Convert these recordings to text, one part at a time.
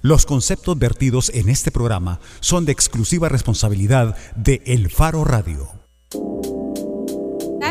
Los conceptos vertidos en este programa son de exclusiva responsabilidad de El Faro Radio.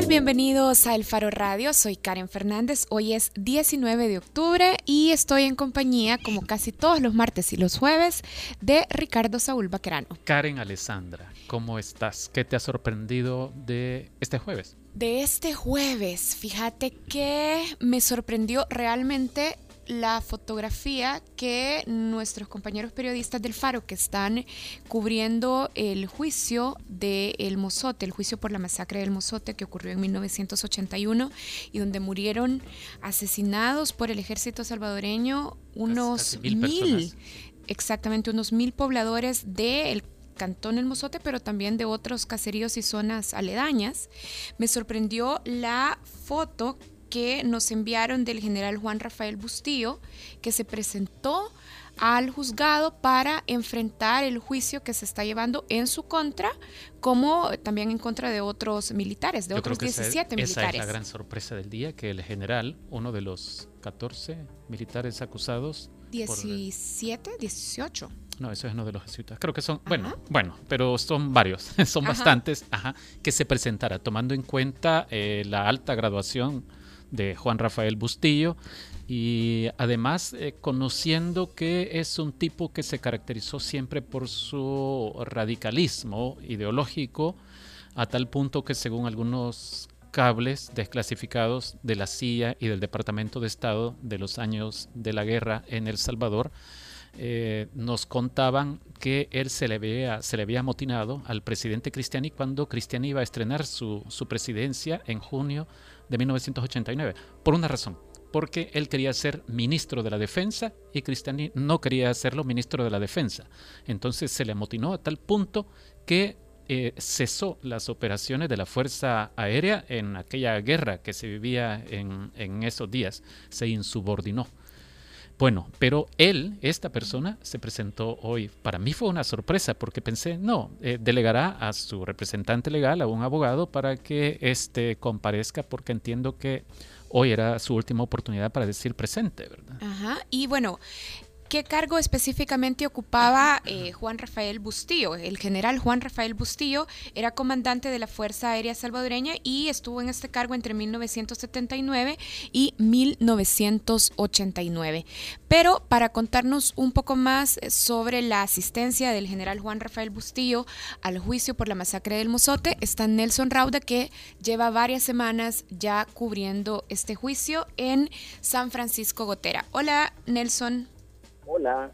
Bienvenidos a El Faro Radio, soy Karen Fernández. Hoy es 19 de octubre y estoy en compañía, como casi todos los martes y los jueves, de Ricardo Saúl Baquerano. Karen Alessandra, ¿cómo estás? ¿Qué te ha sorprendido de este jueves? De este jueves, fíjate que me sorprendió realmente la fotografía que nuestros compañeros periodistas del Faro que están cubriendo el juicio del el Mozote, el juicio por la masacre del Mozote que ocurrió en 1981 y donde murieron asesinados por el ejército salvadoreño unos mil, exactamente unos mil pobladores del Cantón El Mozote, pero también de otros caseríos y zonas aledañas. Me sorprendió la foto que nos enviaron del general Juan Rafael Bustillo, que se presentó al juzgado para enfrentar el juicio que se está llevando en su contra, como también en contra de otros militares, de otros 17 militares. Esa es la gran sorpresa del día, que el general, uno de los 14 militares acusados... 17, 18. No, eso es uno de los jesuitas. Creo que son, bueno, bueno, pero son varios, son bastantes, ajá, que se presentara, tomando en cuenta eh, la alta graduación de Juan Rafael Bustillo. Y además eh, conociendo que es un tipo que se caracterizó siempre por su radicalismo ideológico a tal punto que según algunos cables desclasificados de la CIA y del Departamento de Estado de los años de la guerra en El Salvador, eh, nos contaban que él se le, había, se le había amotinado al presidente Cristiani cuando Cristiani iba a estrenar su, su presidencia en junio de 1989, por una razón, porque él quería ser ministro de la defensa y Cristiani no quería serlo ministro de la defensa. Entonces se le amotinó a tal punto que eh, cesó las operaciones de la Fuerza Aérea en aquella guerra que se vivía en esos días, se insubordinó. Bueno, pero él, esta persona, se presentó hoy. Para mí fue una sorpresa porque pensé, no, eh, delegará a su representante legal, a un abogado, para que éste comparezca porque entiendo que hoy era su última oportunidad para decir presente, ¿verdad? Ajá, y bueno, ¿Qué cargo específicamente ocupaba eh, Juan Rafael Bustillo? El general Juan Rafael Bustillo era comandante de la Fuerza Aérea Salvadoreña y estuvo en este cargo entre 1979 y 1989. Pero para contarnos un poco más sobre la asistencia del general Juan Rafael Bustillo al juicio por la masacre del Mozote, está Nelson Rauda que lleva varias semanas ya cubriendo este juicio en San Francisco Gotera. Hola Nelson. Hola.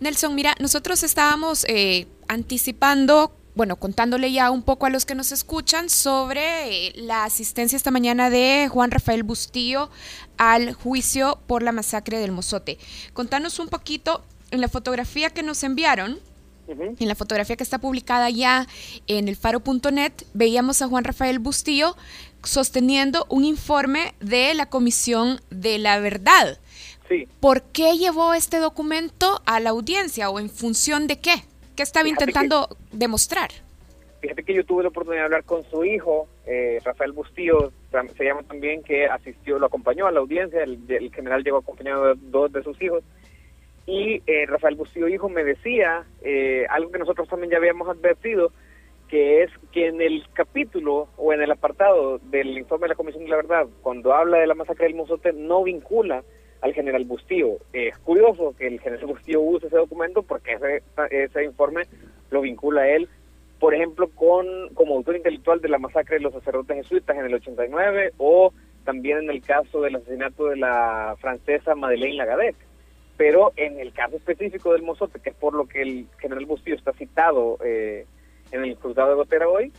Nelson, mira, nosotros estábamos eh, anticipando, bueno, contándole ya un poco a los que nos escuchan sobre eh, la asistencia esta mañana de Juan Rafael Bustillo al juicio por la masacre del Mozote. Contanos un poquito en la fotografía que nos enviaron. En la fotografía que está publicada ya en el faro.net, veíamos a Juan Rafael Bustillo sosteniendo un informe de la Comisión de la Verdad. ¿Por qué llevó este documento a la audiencia o en función de qué? ¿Qué estaba intentando demostrar? Fíjate que yo tuve la oportunidad de hablar con su hijo, eh, Rafael Bustillo, se llama también, que asistió, lo acompañó a la audiencia, el, general llegó acompañado de dos de sus hijos, y eh, Rafael Bustillo hijo me decía eh, algo que nosotros también ya habíamos advertido, que es que en el capítulo o en el apartado del informe de la Comisión de la Verdad, cuando habla de la masacre del Mozote, no vincula al general Bustillo. Es curioso que el general Bustillo use ese documento porque ese, ese informe lo vincula él, por ejemplo, con como autor intelectual de la masacre de los sacerdotes jesuitas en el 89 o también en el caso del asesinato de la francesa Madeleine Lagadec. Pero en el caso específico del Mozote, que es por lo que el general Bustillo está citado eh, en el juzgado de Gotera hoy,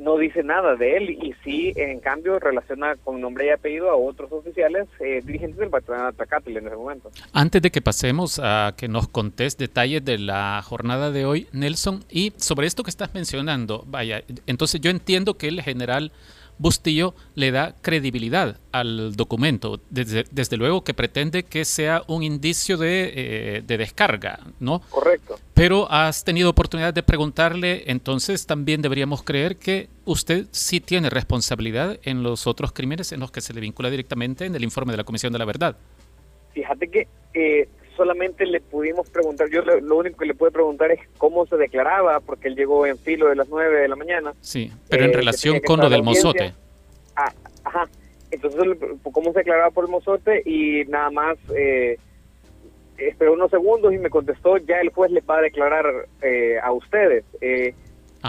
no dice nada de él y sí, en cambio, relaciona con nombre y apellido a otros oficiales eh, dirigentes del batallón Atacatl en ese momento. Antes de que pasemos a que nos contés detalles de la jornada de hoy, Nelson, y sobre esto que estás mencionando, vaya, entonces yo entiendo que el general Bustillo le da credibilidad al documento, desde, desde luego que pretende que sea un indicio de, eh, de, descarga, ¿no? Correcto. Pero has tenido oportunidad de preguntarle, entonces también deberíamos creer que usted sí tiene responsabilidad en los otros crímenes en los que se le vincula directamente en el informe de la Comisión de la Verdad. Fíjate que eh, solamente le pudimos preguntar, yo lo, único que le pude preguntar es cómo se declaraba, porque él llegó en filo de las 9 de la mañana. Sí, pero en eh, relación con lo del mozote. Ah, ajá, entonces cómo se declaraba por el mozote y nada más eh, esperó unos segundos y me contestó, ya el juez le va a declarar eh, a ustedes. Eh,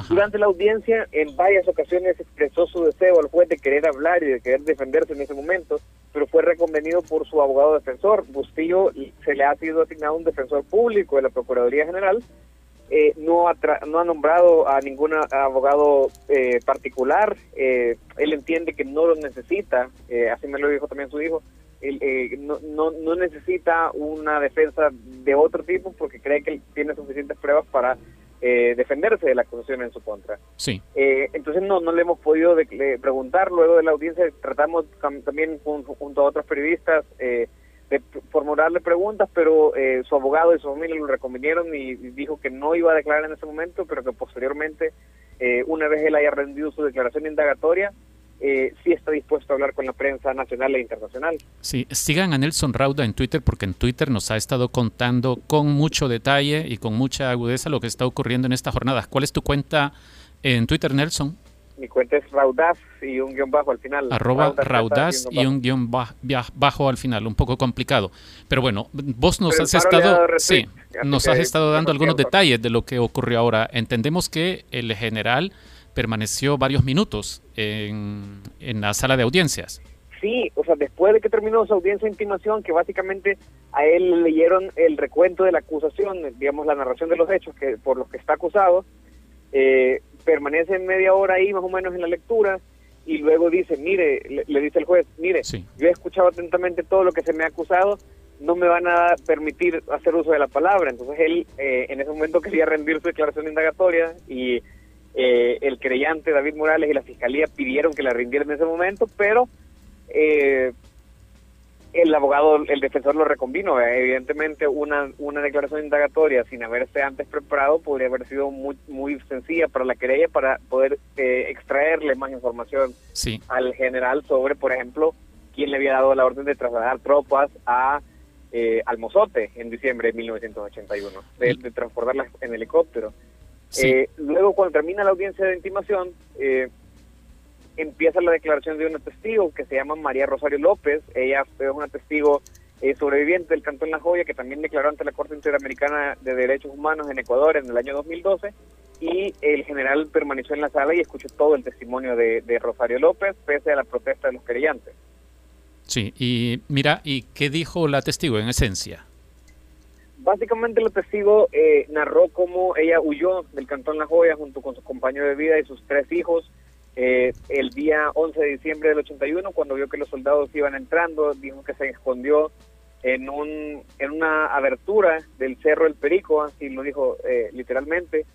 durante la audiencia, en varias ocasiones expresó su deseo al juez de querer hablar y de querer defenderse en ese momento, pero fue reconvenido por su abogado defensor. Bustillo se le ha sido asignado un defensor público de la Procuraduría General. Eh, no, ha no ha nombrado a ningún abogado eh, particular. Eh, él entiende que no lo necesita, así me lo dijo también su hijo. Él, no, no, no necesita una defensa de otro tipo porque cree que él tiene suficientes pruebas para eh, defenderse de la acusación en su contra. Sí. Eh, entonces no, no le hemos podido preguntar luego de la audiencia, tratamos también junto, a otros periodistas eh, de formularle preguntas, pero su abogado y su familia lo reconvinieron y, dijo que no iba a declarar en ese momento, pero que posteriormente, una vez él haya rendido su declaración indagatoria, eh, sí está dispuesto a hablar con la prensa nacional e internacional. Sí, sigan a Nelson Rauda en Twitter porque en Twitter nos ha estado contando con mucho detalle y con mucha agudeza lo que está ocurriendo en esta jornada. ¿Cuál es tu cuenta en Twitter, Nelson? Mi cuenta es Raudaz y un guion bajo al final. Arroba Raudaz, y un guion bajo, al final, un poco complicado. Pero bueno, vos nos has estado, sí, nos has estado dando algunos detalles de lo que ocurrió ahora. Entendemos que el general permaneció varios minutos en, en la sala de audiencias. Sí, o sea, después de que terminó su audiencia de intimación, que básicamente a él le leyeron el recuento de la acusación, digamos, la narración de los hechos que por los que está acusado, eh, permanece media hora ahí más o menos en la lectura y luego dice, mire, le, dice el juez, mire, yo he escuchado atentamente todo lo que se me ha acusado, no me van a permitir hacer uso de la palabra. Entonces él eh, en ese momento quería rendir su declaración indagatoria y eh, el creyente David Morales y la fiscalía pidieron que la rindieran en ese momento, pero eh, el abogado, el defensor lo reconvino. Evidentemente, una, una declaración indagatoria sin haberse antes preparado podría haber sido muy, muy sencilla para la querella para poder eh, extraerle más información al general sobre, por ejemplo, quién le había dado la orden de trasladar tropas a eh, al Mozote en diciembre de 1981, de, de transportarlas en helicóptero. Eh, luego, cuando termina la audiencia de intimación, eh, empieza la declaración de una testigo que se llama María Rosario López. Ella es una testigo eh, sobreviviente del Cantón La Joya que también declaró ante la Corte Interamericana de Derechos Humanos en Ecuador en el año 2012. Y el general permaneció en la sala y escuchó todo el testimonio de, de Rosario López, pese a la protesta de los querellantes. Sí, y mira, ¿y qué dijo la testigo en esencia? Básicamente el testigo eh, narró cómo ella huyó del Cantón La Joya junto con su compañero de vida y sus tres hijos eh, el día 11 de diciembre del 81, cuando vio que los soldados iban entrando, dijo que se escondió en, un, en una abertura del Cerro del Perico, así lo dijo eh, literalmente,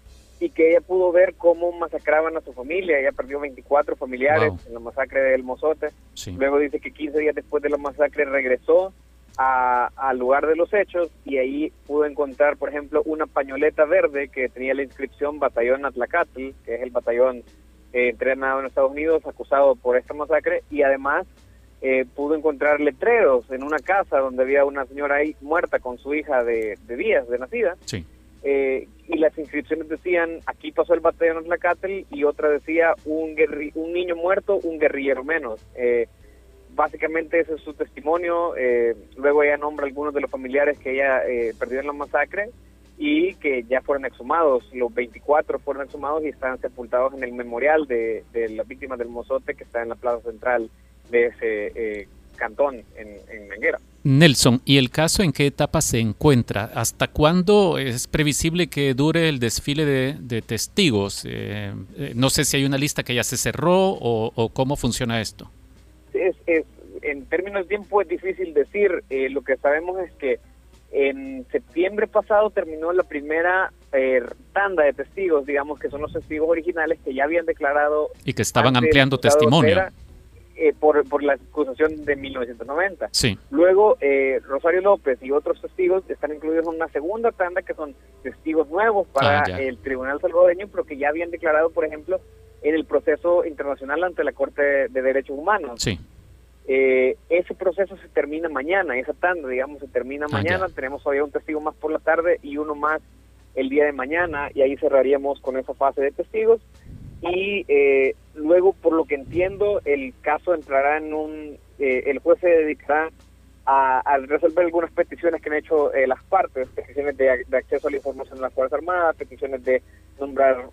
y que ella pudo ver cómo masacraban a su familia. Ella perdió 24 familiares en la masacre del Mozote. Luego dice que 15 días después de la masacre regresó al lugar de los hechos y ahí pudo encontrar, por ejemplo, una pañoleta verde que tenía la inscripción Batallón Atlacatl, que es el batallón eh, entrenado en Estados Unidos acusado por esta masacre, y además eh, pudo encontrar letreros en una casa donde había una señora ahí muerta con su hija de, días de nacida. Eh, y las inscripciones decían, aquí pasó el batallón Atlacatl, y otra decía, un, un niño muerto, un guerrillero menos. Eh, básicamente ese es su testimonio. Eh, luego ella nombra algunos de los familiares que ella eh, perdió en la masacre y que ya fueron exhumados. Los 24 fueron exhumados y están sepultados en el memorial de, las víctimas del Mozote que está en la plaza central de ese eh, cantón en, en Menguera. Nelson, ¿y el caso en qué etapa se encuentra? ¿Hasta cuándo es previsible que dure el desfile de, testigos? Eh, no sé si hay una lista que ya se cerró o cómo funciona esto es, en términos de tiempo es difícil decir. Eh, lo que sabemos es que en septiembre pasado terminó la primera eh, tanda de testigos, digamos que son los testigos originales que ya habían declarado. Y que estaban ampliando testimonio. Eh, por, por la acusación de 1990. Sí. Luego, Rosario López y otros testigos están incluidos en una segunda tanda que son testigos nuevos para ah, el Tribunal Salvadoreño, pero que ya habían declarado, por ejemplo, en el proceso internacional ante la Corte de Derechos Humanos. Sí. Eh, ese proceso se termina mañana, esa tanda, digamos, se termina ah, mañana. Tenemos todavía un testigo más por la tarde y uno más el día de mañana, y ahí cerraríamos con esa fase de testigos. Y eh, luego, por lo que entiendo, el caso entrará en un. Eh, el juez se dedicará a, resolver algunas peticiones que han hecho las partes, peticiones de, acceso a la información de las Fuerzas Armadas, peticiones de nombrar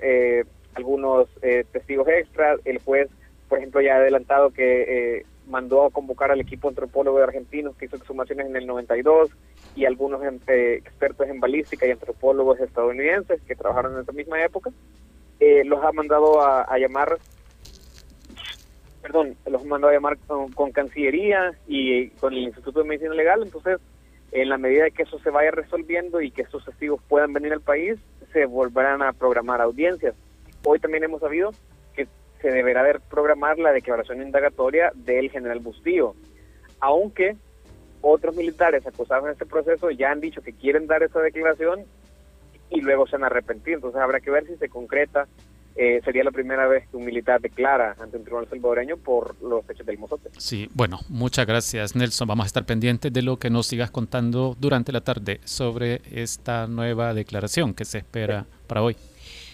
algunos testigos extras. El juez, por ejemplo, ya ha adelantado que mandó a convocar al equipo antropólogo de argentinos que hizo exhumaciones en el 92 y algunos eh, expertos en balística y antropólogos estadounidenses que trabajaron en esa misma época. Eh, los ha mandado a, llamar, perdón, los mandado a llamar con, Cancillería y con el Instituto de Medicina Legal. Entonces, en la medida que eso se vaya resolviendo y que estos testigos puedan venir al país, se volverán a programar audiencias. Hoy también hemos sabido se deberá programar la declaración indagatoria del general Bustillo, aunque otros militares acusados en este proceso ya han dicho que quieren dar esa declaración y luego se han arrepentido. Entonces habrá que ver si se concreta. Eh, sería la primera vez que un militar declara ante un tribunal salvadoreño por los hechos del Mozote. Sí, bueno, muchas gracias Nelson. Vamos a estar pendientes de lo que nos sigas contando durante la tarde sobre esta nueva declaración que se espera para hoy.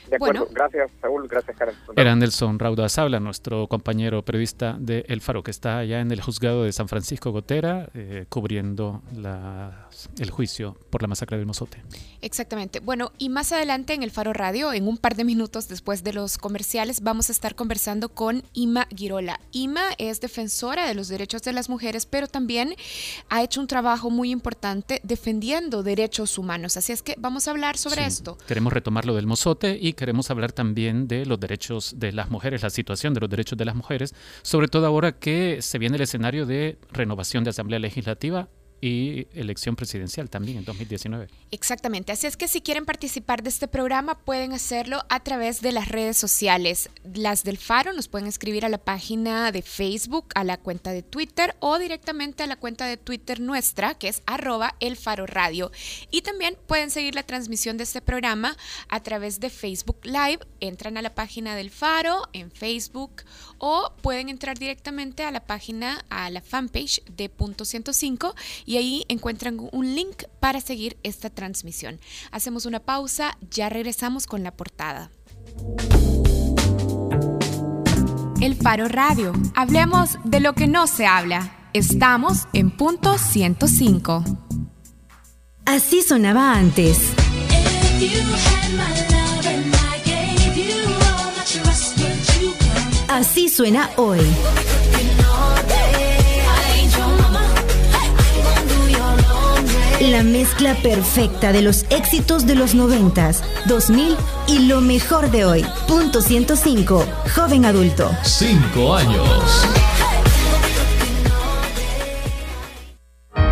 De acuerdo, gracias Saúl, gracias Karen. Era Nelson Rauda Sabla, nuestro compañero periodista de El Faro, que está allá en el juzgado de San Francisco Gotera, eh, cubriendo el juicio por la masacre del Mozote. Exactamente. Bueno, y más adelante en El Faro Radio, en un par de minutos después de los comerciales, vamos a estar conversando con Ima Girola. Ima es defensora de los derechos de las mujeres, pero también ha hecho un trabajo muy importante defendiendo derechos humanos. Así es que vamos a hablar sobre esto. Queremos retomar lo del Mozote y queremos hablar también de los derechos de las mujeres, la situación de los derechos de las mujeres, sobre todo ahora que se viene el escenario de renovación de Asamblea Legislativa y elección presidencial también en 2019. Exactamente, así es que si quieren participar de este programa pueden hacerlo a través de las redes sociales. Las del Faro nos pueden escribir a la página de Facebook, a la cuenta de Twitter o directamente a la cuenta de Twitter nuestra que es arroba el Faro Radio. Y también pueden seguir la transmisión de este programa a través de Facebook Live. Entran a la página del Faro en Facebook o pueden entrar directamente a la página, a la fanpage de Punto 105 y ahí encuentran un link para seguir esta transmisión. Hacemos una pausa, ya regresamos con la portada. El Faro Radio. Hablemos de lo que no se habla. Estamos en punto 105. Así sonaba antes. Así suena hoy. La mezcla perfecta de los éxitos de los noventas, 2000 y lo mejor de hoy. Punto 105. Joven adulto. Cinco años.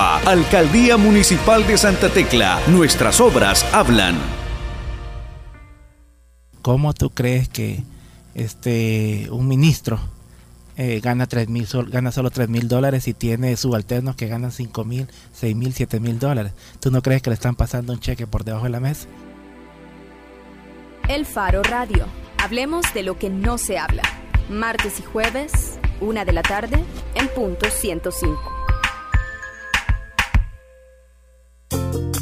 Alcaldía Municipal de Santa Tecla. Nuestras obras hablan. ¿Cómo tú crees que este un ministro eh, gana tres mil gana solo 3 mil dólares y tiene subalternos que ganan 5 mil, 6 mil, 7 mil dólares? ¿Tú no crees que le están pasando un cheque por debajo de la mesa? El Faro Radio. Hablemos de lo que no se habla. Martes y jueves, una de la tarde, en punto 105.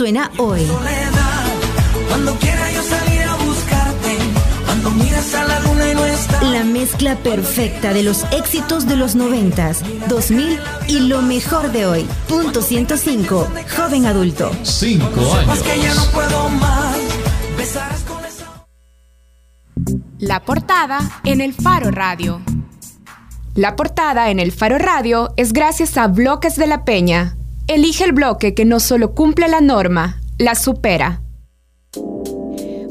Suena hoy. Cuando quiera yo salir a buscarte, cuando miras a la luna y no está. La mezcla perfecta de los éxitos de los noventas, 2000 y lo mejor de hoy. Punto 105, joven adulto. Cinco años. La portada en el Faro Radio. La portada en el Faro Radio es gracias a Bloques de la Peña. Elige el bloque que no solo cumple la norma, la supera.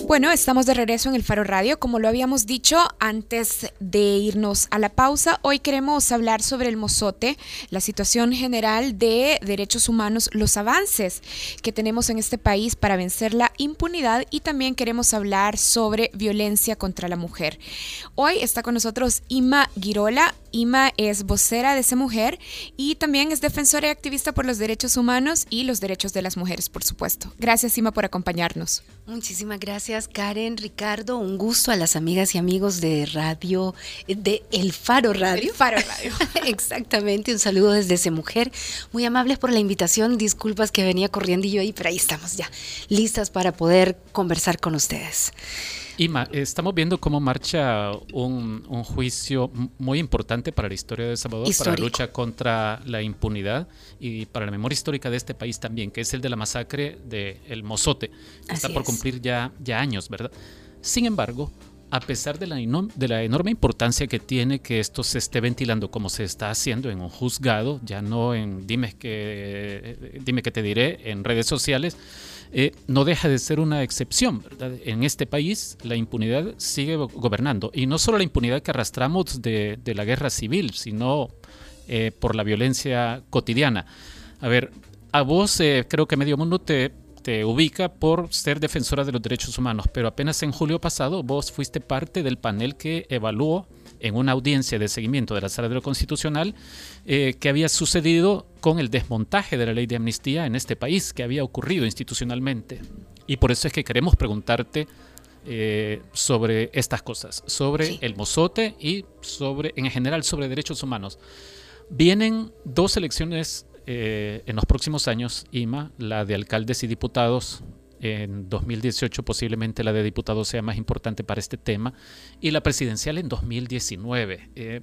Bueno, estamos de regreso en el Faro Radio. Como lo habíamos dicho antes de irnos a la pausa, hoy queremos hablar sobre el mozote, la situación general de derechos humanos, los avances que tenemos en este país para vencer la impunidad y también queremos hablar sobre violencia contra la mujer. Hoy está con nosotros Ima Girola. Ima es vocera de esa mujer y también es defensora y activista por los derechos humanos y los derechos de las mujeres, por supuesto. Gracias, Ima, por acompañarnos. Muchísimas gracias, Karen, Ricardo. Un gusto a las amigas y amigos de radio, de El Faro Radio. El Faro Radio. Exactamente, un saludo desde ese mujer. Muy amables por la invitación. Disculpas que venía corriendo y yo ahí, pero ahí estamos ya, listas para poder conversar con ustedes. Ima, estamos viendo cómo marcha un, un juicio muy importante para la historia de El Salvador, para la Histórico. lucha contra la impunidad y para la memoria histórica de este país también, que es el de la masacre de El Mozote, está por es. cumplir ya, ya años, ¿verdad? Sin embargo, a pesar de la, de la enorme importancia que tiene que esto se esté ventilando como se está haciendo en un juzgado, ya no en dime que, dime que te diré en redes sociales, eh, no deja de ser una excepción. ¿verdad? En este país la impunidad sigue go- gobernando y no solo la impunidad que arrastramos de, de la guerra civil, sino eh, por la violencia cotidiana. A ver, a vos eh, creo que medio mundo te, te ubica por ser defensora de los derechos humanos, pero apenas en julio pasado vos fuiste parte del panel que evaluó en una audiencia de seguimiento de la Sala de lo Constitucional eh, que había sucedido con el desmontaje de la ley de amnistía en este país, que había ocurrido institucionalmente. Y por eso es que queremos preguntarte eh, sobre estas cosas, sobre Sí. el mozote y sobre, en general, sobre derechos humanos. Vienen dos elecciones eh, en los próximos años, IMA, la de alcaldes y diputados. En 2018 posiblemente la de diputados sea más importante para este tema y la presidencial en 2019. Eh,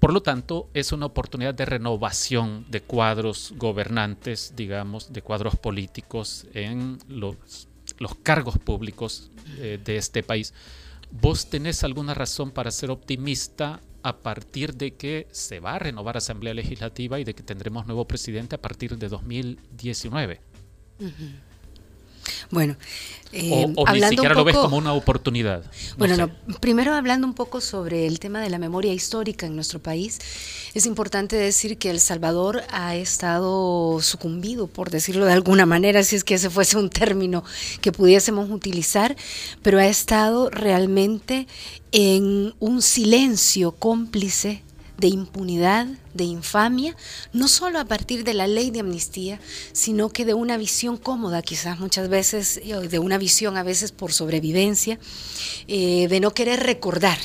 por lo tanto, es una oportunidad de renovación de cuadros gobernantes, digamos, de cuadros políticos en los, los cargos públicos eh, de este país. ¿Vos tenés alguna razón para ser optimista a partir de que se va a renovar Asamblea Legislativa y de que tendremos nuevo presidente a partir de 2019? Bueno, eh, o o ni hablando siquiera un lo ves poco- como una oportunidad. No Bueno, no, primero hablando un poco sobre el tema de la memoria histórica en nuestro país, es importante decir que El Salvador ha estado sucumbido, por decirlo de alguna manera, si es que ese fuese un término que pudiésemos utilizar, pero ha estado realmente en un silencio cómplice de impunidad, de infamia, no solo a partir de la ley de amnistía, sino que de una visión cómoda, quizás muchas veces, eh, de una visión a veces por sobrevivencia, eh, de no querer recordar.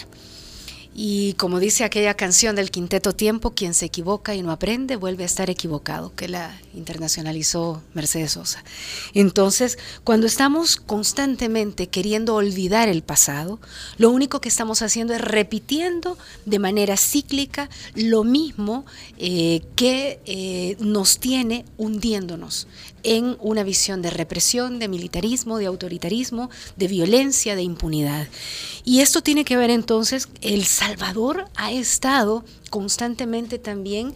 Y como dice aquella canción del Quinteto Tiempo, quien se equivoca y no aprende vuelve a estar equivocado, que la internacionalizó Mercedes Sosa. Entonces, cuando estamos constantemente queriendo olvidar el pasado, lo único que estamos haciendo es repitiendo de manera cíclica lo mismo eh, que eh, nos tiene hundiéndonos en una visión de represión, de militarismo, de autoritarismo, de violencia, de impunidad. Y esto tiene que ver entonces, El Salvador ha estado constantemente también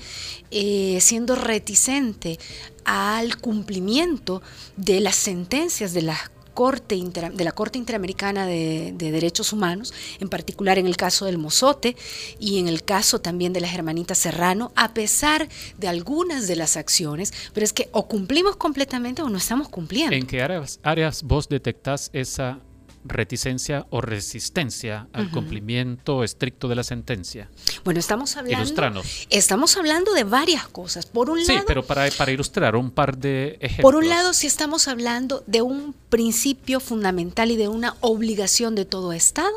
eh, siendo reticente al cumplimiento de las sentencias de la Corte Inter- de la Corte Interamericana de, de Derechos Humanos, en particular en el caso del Mozote y en el caso también de las hermanitas Serrano, a pesar de algunas de las acciones, pero es que o cumplimos completamente o no estamos cumpliendo. ¿En qué áreas vos detectás esa reticencia o resistencia al cumplimiento estricto de la sentencia? Bueno, estamos hablando, estamos hablando de varias cosas. Por un sí, lado, pero para, para ilustrar un par de ejemplos. Por un lado, si estamos hablando de un principio fundamental y de una obligación de todo Estado,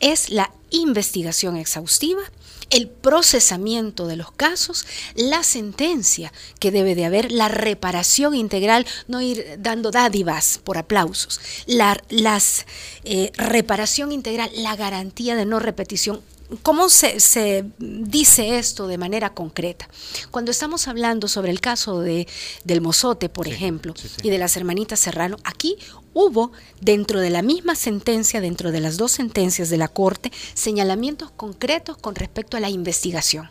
es la investigación exhaustiva el procesamiento de los casos, la sentencia que debe de haber, la reparación integral, no ir dando dádivas por aplausos, la las, eh, reparación integral, la garantía de no repetición ¿Cómo se, dice esto de manera concreta? Cuando estamos hablando sobre el caso de, del mozote, por ejemplo, y de las hermanitas Serrano, aquí hubo dentro de la misma sentencia, dentro de las dos sentencias de la Corte, señalamientos concretos con respecto a la investigación.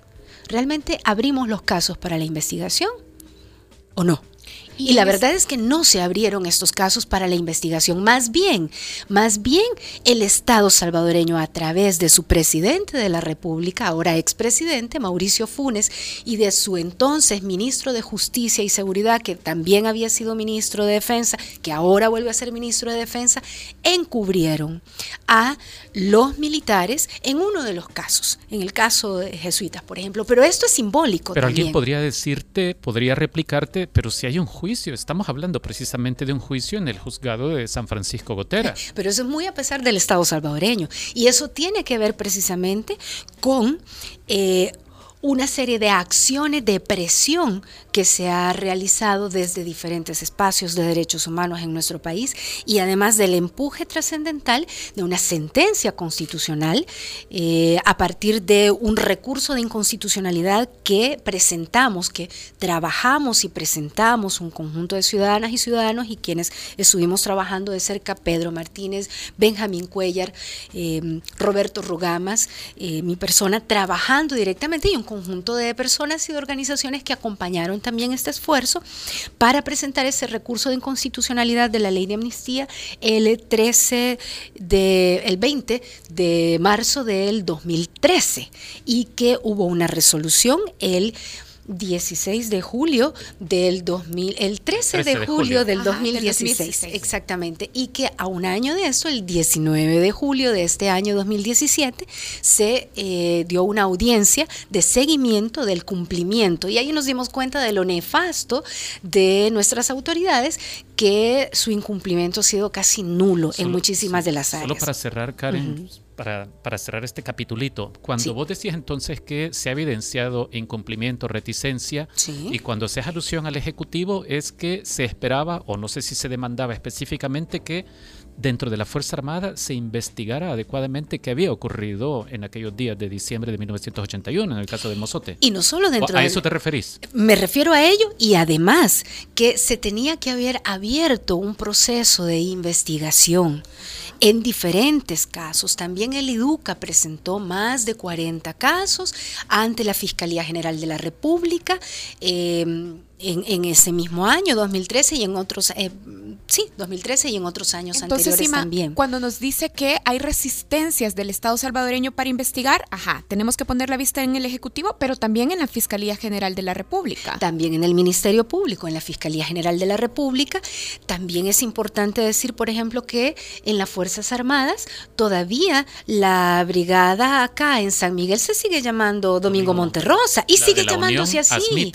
¿Realmente abrimos los casos para la investigación o no? Y, la verdad es que no se abrieron estos casos para la investigación. Más bien, más bien el Estado salvadoreño a través de su presidente de la República, ahora expresidente, Mauricio Funes, y de su entonces ministro de Justicia y Seguridad, que también había sido ministro de Defensa, que ahora vuelve a ser ministro de Defensa, encubrieron a los militares en uno de los casos, en el caso de jesuitas, por ejemplo. Pero esto es simbólico. Pero alguien podría decirte, podría replicarte, pero si hay un juicio Estamos hablando precisamente de un juicio en el juzgado de San Francisco Gotera. Pero eso es muy a pesar del Estado salvadoreño. Y eso tiene que ver precisamente con eh, una serie de acciones de presión que se ha realizado desde diferentes espacios de derechos humanos en nuestro país y además del empuje trascendental de una sentencia constitucional eh, a partir de un recurso de inconstitucionalidad que presentamos, que trabajamos y presentamos un conjunto de ciudadanas y ciudadanos y quienes estuvimos trabajando de cerca, Pedro Martínez, Benjamín Cuellar, eh, Roberto Rugamas, eh, mi persona, trabajando directamente y un conjunto de personas y de organizaciones que acompañaron también este esfuerzo para presentar ese recurso de inconstitucionalidad de la ley de amnistía el 13 de el 20 de marzo del 2013 y que hubo una resolución el 16 de julio del 2000, el 13, de, julio, del, 2016, exactamente, y que a un año de eso, el 19 de julio de este año 2017, se eh, dio una audiencia de seguimiento del cumplimiento. Y ahí nos dimos cuenta de lo nefasto de nuestras autoridades que su incumplimiento ha sido casi nulo en muchísimas de las áreas. Solo para cerrar, Karen, para, para, cerrar este capitulito, cuando vos decías entonces que se ha evidenciado incumplimiento, reticencia, y cuando se hace alusión al Ejecutivo es que se esperaba, o no sé si se demandaba específicamente, que dentro de la Fuerza Armada se investigara adecuadamente qué había ocurrido en aquellos días de diciembre de 1981, en el caso de Mozote. Y no solo dentro ¿A eso te referís? Me refiero a ello y además que se tenía que haber abierto un proceso de investigación en diferentes casos. También el IDUCA presentó más de 40 casos ante la Fiscalía General de la República. Eh, en, ese mismo año, 2013, y en otros, eh, sí, 2013 y en otros años anteriores también. Cuando nos dice que hay resistencias del Estado salvadoreño para investigar, ajá, tenemos que poner la vista en el Ejecutivo, pero también en la Fiscalía General de la República. También en el Ministerio Público, en la Fiscalía General de la República. También es importante decir, por ejemplo, que en las Fuerzas Armadas todavía la brigada acá en San Miguel se sigue llamando Domingo Monterrosa y sigue llamándose así.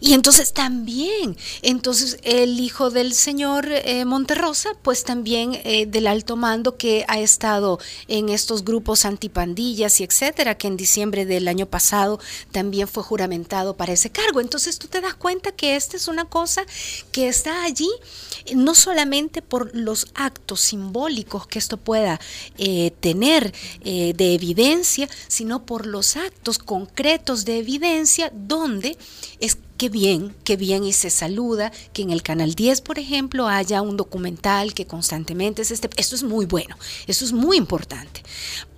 Y entonces también. Entonces, el hijo del señor eh, Monterrosa, pues también eh, del alto mando que ha estado en estos grupos antipandillas y etcétera, que en diciembre del año pasado también fue juramentado para ese cargo. Entonces, tú te das cuenta que esta es una cosa que está allí no solamente por los actos simbólicos que esto pueda eh, tener de evidencia, sino por los actos concretos de evidencia donde es qué bien, qué bien y se saluda que en el canal 10, por ejemplo, haya un documental que constantemente es este. Esto es muy bueno, esto es muy importante.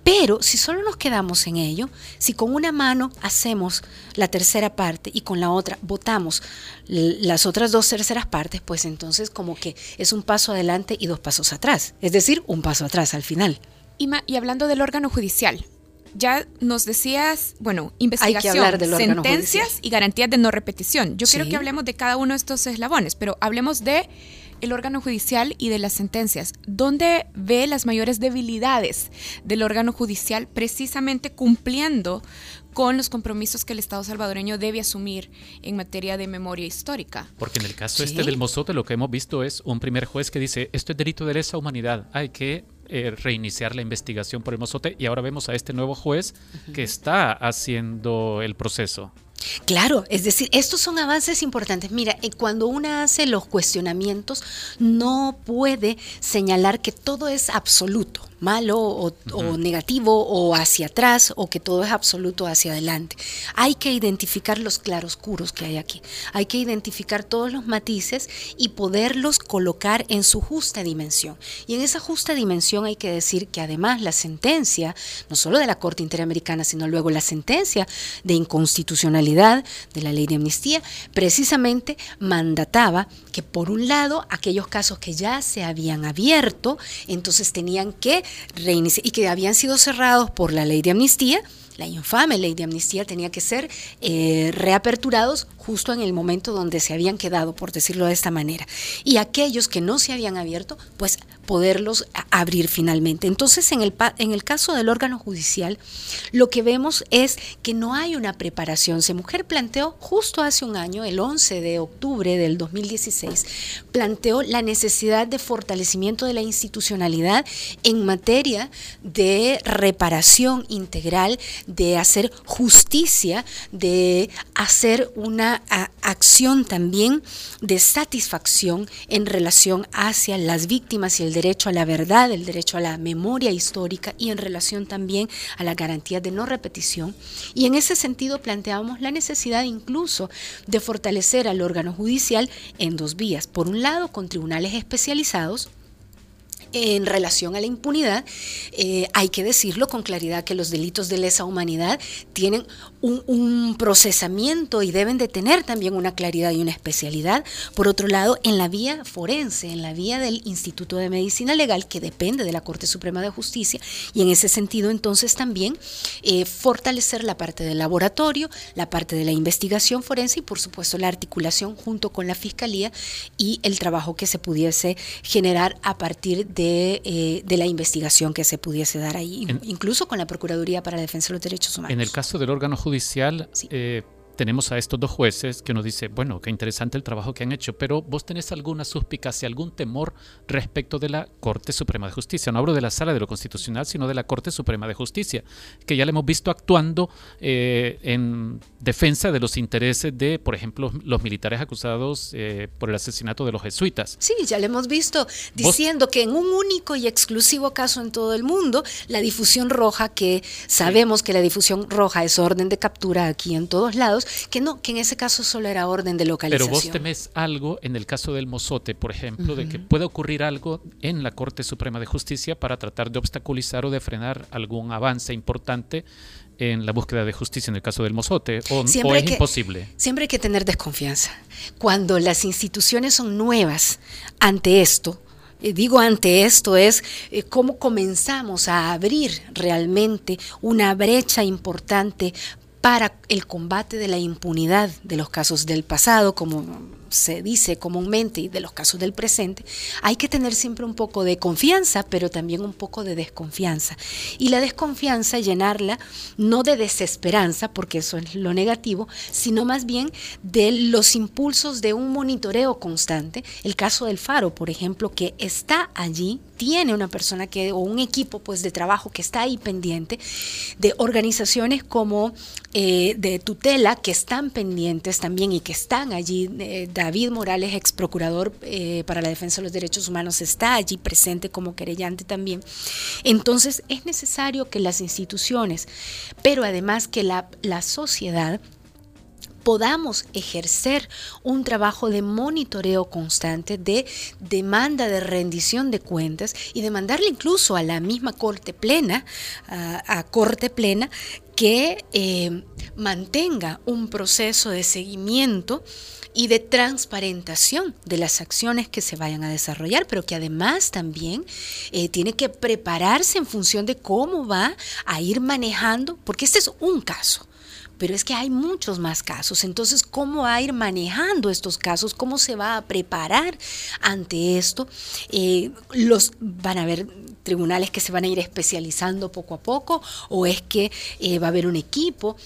Pero si solo nos quedamos en ello, si con una mano hacemos la tercera parte y con la otra votamos las otras dos terceras partes, pues entonces como que es un paso adelante y dos pasos atrás, es decir, un paso atrás al final. y hablando del órgano judicial, ya nos decías, bueno, investigación, sentencias y garantías de no repetición. Yo quiero que hablemos de cada uno de estos eslabones, pero hablemos de el órgano judicial y de las sentencias. ¿Dónde ve las mayores debilidades del órgano judicial precisamente cumpliendo con los compromisos que el Estado salvadoreño debe asumir en materia de memoria histórica. Porque en el caso este del Mozote lo que hemos visto es un primer juez que dice, esto es delito de lesa humanidad, hay que eh, reiniciar la investigación por el Mozote y ahora vemos a este nuevo juez que está haciendo el proceso. Claro, es decir, estos son avances importantes. Mira, eh, cuando una hace los cuestionamientos, no puede señalar que todo es absoluto malo o, negativo o hacia atrás o que todo es absoluto hacia adelante. Hay que identificar los claroscuros que hay aquí. Hay que identificar todos los matices y poderlos colocar en su justa dimensión. Y en esa justa dimensión hay que decir que además la sentencia, no solo de la Corte Interamericana, sino luego la sentencia de inconstitucionalidad de la ley de amnistía, precisamente mandataba que por un lado aquellos casos que ya se habían abierto, entonces tenían que y que habían sido cerrados por la ley de amnistía, la infame ley de amnistía tenía que ser eh, reaperturados justo en el momento donde se habían quedado, por decirlo de esta manera. Y aquellos que no se habían abierto, pues poderlos abrir finalmente. Entonces, en el, en el caso del órgano judicial, lo que vemos es que no hay una preparación. Se Mujer planteó justo hace un año, el 11 de octubre del 2016, planteó la necesidad de fortalecimiento de la institucionalidad en materia de reparación integral, de hacer justicia, de hacer una acción también de satisfacción en relación hacia las víctimas y el derecho a la verdad, el derecho a la memoria histórica y en relación también a la garantía de no repetición. Y en ese sentido planteamos la necesidad incluso de fortalecer al órgano judicial en dos vías. Por un lado, con tribunales especializados en relación a la impunidad, eh, hay que decirlo con claridad que los delitos de lesa humanidad tienen un, procesamiento y deben de tener también una claridad y una especialidad. Por otro lado, en la vía forense, en la vía del Instituto de Medicina Legal, que depende de la Corte Suprema de Justicia, y en ese sentido entonces también eh, fortalecer la parte del laboratorio, la parte de la investigación forense y por supuesto la articulación junto con la Fiscalía y el trabajo que se pudiese generar a partir de, eh, la investigación que se pudiese dar ahí, incluso con la Procuraduría para la Defensa de los Derechos Humanos. En el caso del órgano judicial, eh, tenemos a estos dos jueces que nos dice, bueno, qué interesante el trabajo que han hecho, pero vos tenés alguna suspicacia, algún temor respecto de la Corte Suprema de Justicia. No hablo de la Sala de lo Constitucional, sino de la Corte Suprema de Justicia, que ya le hemos visto actuando eh, en defensa de los intereses de, por ejemplo, los militares acusados eh, por el asesinato de los jesuitas. Sí, ya le hemos visto diciendo que en un único y exclusivo caso en todo el mundo, la difusión roja, que sabemos que la difusión roja es orden de captura aquí en todos lados, que no, que en ese caso solo era orden de localización. Pero vos temes algo en el caso del mozote, por ejemplo, de que pueda ocurrir algo en la Corte Suprema de Justicia para tratar de obstaculizar o de frenar algún avance importante en la búsqueda de justicia en el caso del mozote o, es imposible? Siempre hay que tener desconfianza. Cuando las instituciones son nuevas ante esto, eh, digo ante esto es eh, cómo comenzamos a abrir realmente una brecha importante para el combate de la impunidad de los casos del pasado, como se dice comúnmente, y de los casos del presente, hay que tener siempre un poco de confianza, pero también un poco de desconfianza. Y la desconfianza, llenarla no de desesperanza, porque eso es lo negativo, sino más bien de los impulsos de un monitoreo constante. El caso del Faro, por ejemplo, que está allí, tiene una persona que, o un equipo pues, de trabajo que está ahí pendiente, de organizaciones como eh, de tutela que están pendientes también y que están allí. Eh, David Morales, ex procurador eh, para la defensa de los derechos humanos, está allí presente como querellante también. Entonces es necesario que las instituciones, pero además que la, la sociedad, podamos ejercer un trabajo de monitoreo constante, de demanda de rendición de cuentas y demandarle incluso a la misma Corte Plena, a, Corte Plena, que eh, mantenga un proceso de seguimiento y de transparentación de las acciones que se vayan a desarrollar, pero que además también eh, tiene que prepararse en función de cómo va a ir manejando, porque este es un caso pero es que hay muchos más casos. Entonces, ¿cómo va a ir manejando estos casos? ¿Cómo se va a preparar ante esto? Eh, los van a haber tribunales que se van a ir especializando poco a poco o es que eh, va a haber un equipo,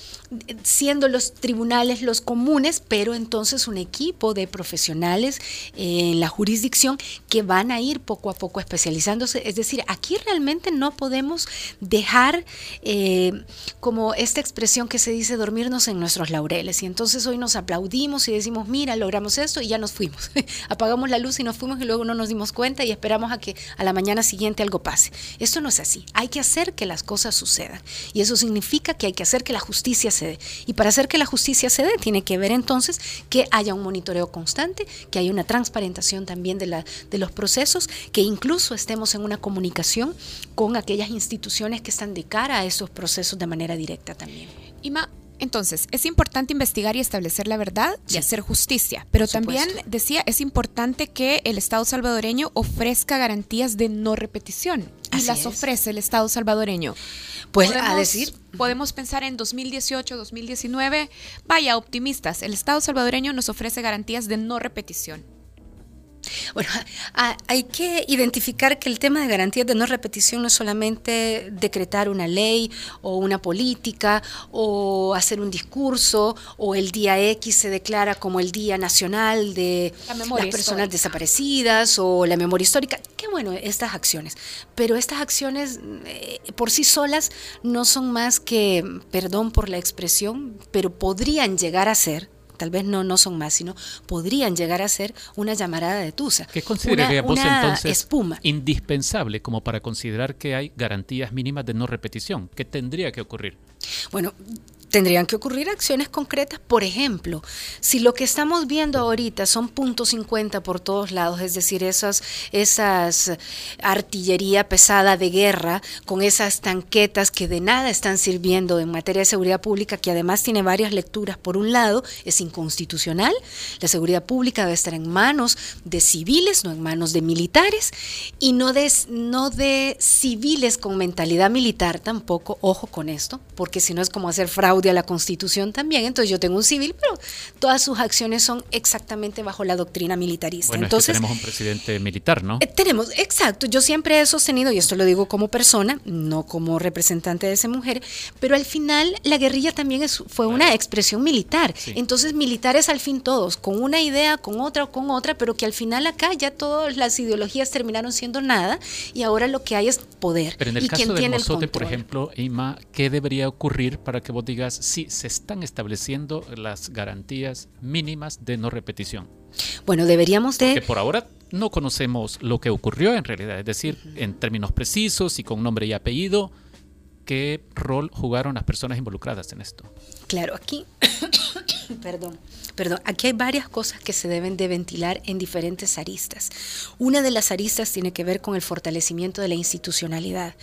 siendo los tribunales los comunes, pero entonces un equipo de profesionales en la jurisdicción que van a ir poco a poco especializándose. Es decir, aquí realmente no podemos dejar eh, como esta expresión que se dice dormirnos en nuestros laureles y entonces hoy nos aplaudimos y decimos, mira, logramos esto y ya nos fuimos. Apagamos la luz y nos fuimos y luego no nos dimos cuenta y esperamos a que a la mañana siguiente algo pase. Esto no es así. Hay que hacer que las cosas sucedan. Y eso significa que hay que hacer que la justicia se dé. Y para hacer que la justicia se dé, tiene que ver entonces que haya un monitoreo constante, que haya una transparentación también de, la, de los procesos, que incluso estemos en una comunicación con aquellas instituciones que están de cara a esos procesos de manera directa también. Ima, entonces, es importante investigar y establecer la verdad y hacer justicia, pero también decía, es importante que el Estado salvadoreño ofrezca garantías de no repetición. Y las ofrece el Estado salvadoreño. Pues a decir, podemos pensar en 2018, 2019, vaya optimistas, el Estado salvadoreño nos ofrece garantías de no repetición. Bueno, hay que identificar que el tema de garantías de no repetición no es solamente decretar una ley o una política o hacer un discurso o el día X se declara como el Día Nacional de las personas desaparecidas o la memoria histórica. Qué bueno estas acciones, pero estas acciones eh, por sí solas no son más que, perdón por la expresión, pero podrían llegar a ser tal vez no, no son más, sino podrían llegar a ser una llamarada de tusa. ¿Qué consideraría vos entonces espuma. indispensable como para considerar que hay garantías mínimas de no repetición? ¿Qué tendría que ocurrir? Bueno, tendrían que ocurrir acciones concretas. Por ejemplo, si lo que estamos viendo ahorita son puntos 50 por todos lados, es decir, esas, esas artillería pesada de guerra con esas tanquetas que de nada están sirviendo en materia de seguridad pública, que además tiene varias lecturas. Por un lado, es inconstitucional. La seguridad pública debe estar en manos de civiles, no en manos de militares, y no de, no de civiles con mentalidad militar tampoco. Ojo con esto, porque si no es como hacer fraude a la Constitución también, entonces yo tengo un civil, pero todas sus acciones son exactamente bajo la doctrina militarista. Bueno, entonces tenemos un presidente militar, ¿no? Eh, tenemos, exacto. Yo siempre he sostenido, y esto lo digo como persona, no como representante de esa mujer, pero al final la guerrilla también es, fue una expresión militar. Entonces, militares al fin todos, con una idea, con otra o con otra, pero que al final acá ya todas las ideologías terminaron siendo nada y ahora lo que hay es poder. Pero en el caso del Mozote, por ejemplo, Ima, ¿qué debería ocurrir para que vos digas si se están estableciendo las garantías mínimas de no repetición. Bueno, deberíamos de... Porque por ahora no conocemos lo que ocurrió en realidad, es decir, en términos precisos y con nombre y apellido, qué rol jugaron las personas involucradas en esto. Claro, aquí, perdón, Perdón, aquí hay varias cosas que se deben de ventilar en diferentes aristas. Una de las aristas tiene que ver con el fortalecimiento de la institucionalidad.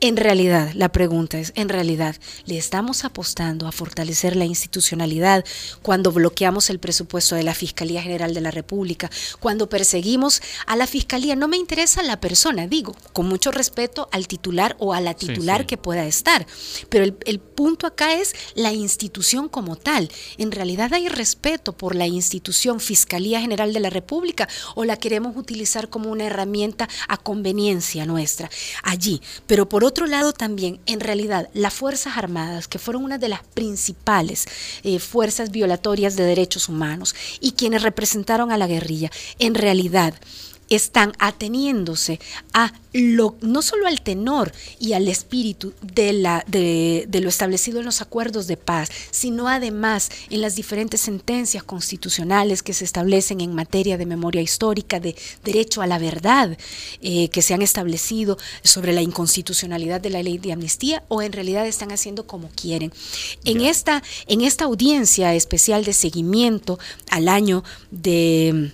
En realidad, la pregunta es, en realidad, ¿le estamos apostando a fortalecer la institucionalidad cuando bloqueamos el presupuesto de la Fiscalía General de la República, cuando perseguimos a la Fiscalía? No me interesa la persona, digo, con mucho respeto al titular o a la titular que pueda estar, pero el, el punto acá es la institución como tal. En realidad hay respeto por la institución Fiscalía General de la República o la queremos utilizar como una herramienta a conveniencia nuestra allí. Pero por otro lado también, en realidad, las Fuerzas Armadas, que fueron una de las principales eh, fuerzas violatorias de derechos humanos y quienes representaron a la guerrilla, en realidad, están ateniéndose a lo, no solo al tenor y al espíritu de, la, de, lo establecido en los acuerdos de paz, sino además en las diferentes sentencias constitucionales que se establecen en materia de memoria histórica, de derecho a la verdad, eh, que se han establecido sobre la inconstitucionalidad de la ley de amnistía, o en realidad están haciendo como quieren. En, esta, en esta audiencia especial de seguimiento al año de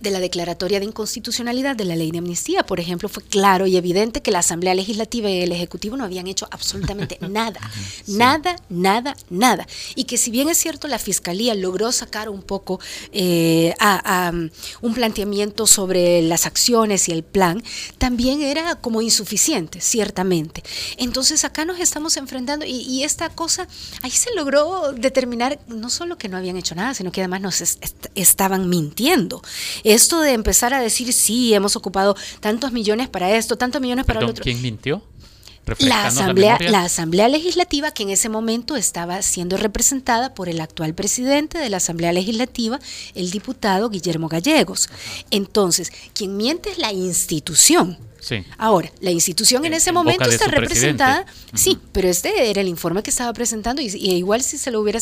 de la declaratoria de inconstitucionalidad de la ley de amnistía, por ejemplo, fue claro y evidente que la Asamblea Legislativa y el Ejecutivo no habían hecho absolutamente nada, nada, nada, nada. Y que si bien es cierto, la Fiscalía logró sacar un poco eh, a, un planteamiento sobre las acciones y el plan, también era como insuficiente, ciertamente. Entonces acá nos estamos enfrentando y, y esta cosa, ahí se logró determinar no solo que no habían hecho nada, sino que además nos estaban mintiendo. Esto de empezar a decir, sí, hemos ocupado tantos millones para esto, tantos millones para lo otro. ¿Quién mintió? La asamblea, la, asamblea Legislativa, que en ese momento estaba siendo representada por el actual presidente de la Asamblea Legislativa, el diputado Guillermo Gallegos. Entonces, quien miente es la institución. Sí. Ahora, la institución en, ese momento está representada, sí, pero este era el informe que estaba presentando y, y igual si se lo hubiera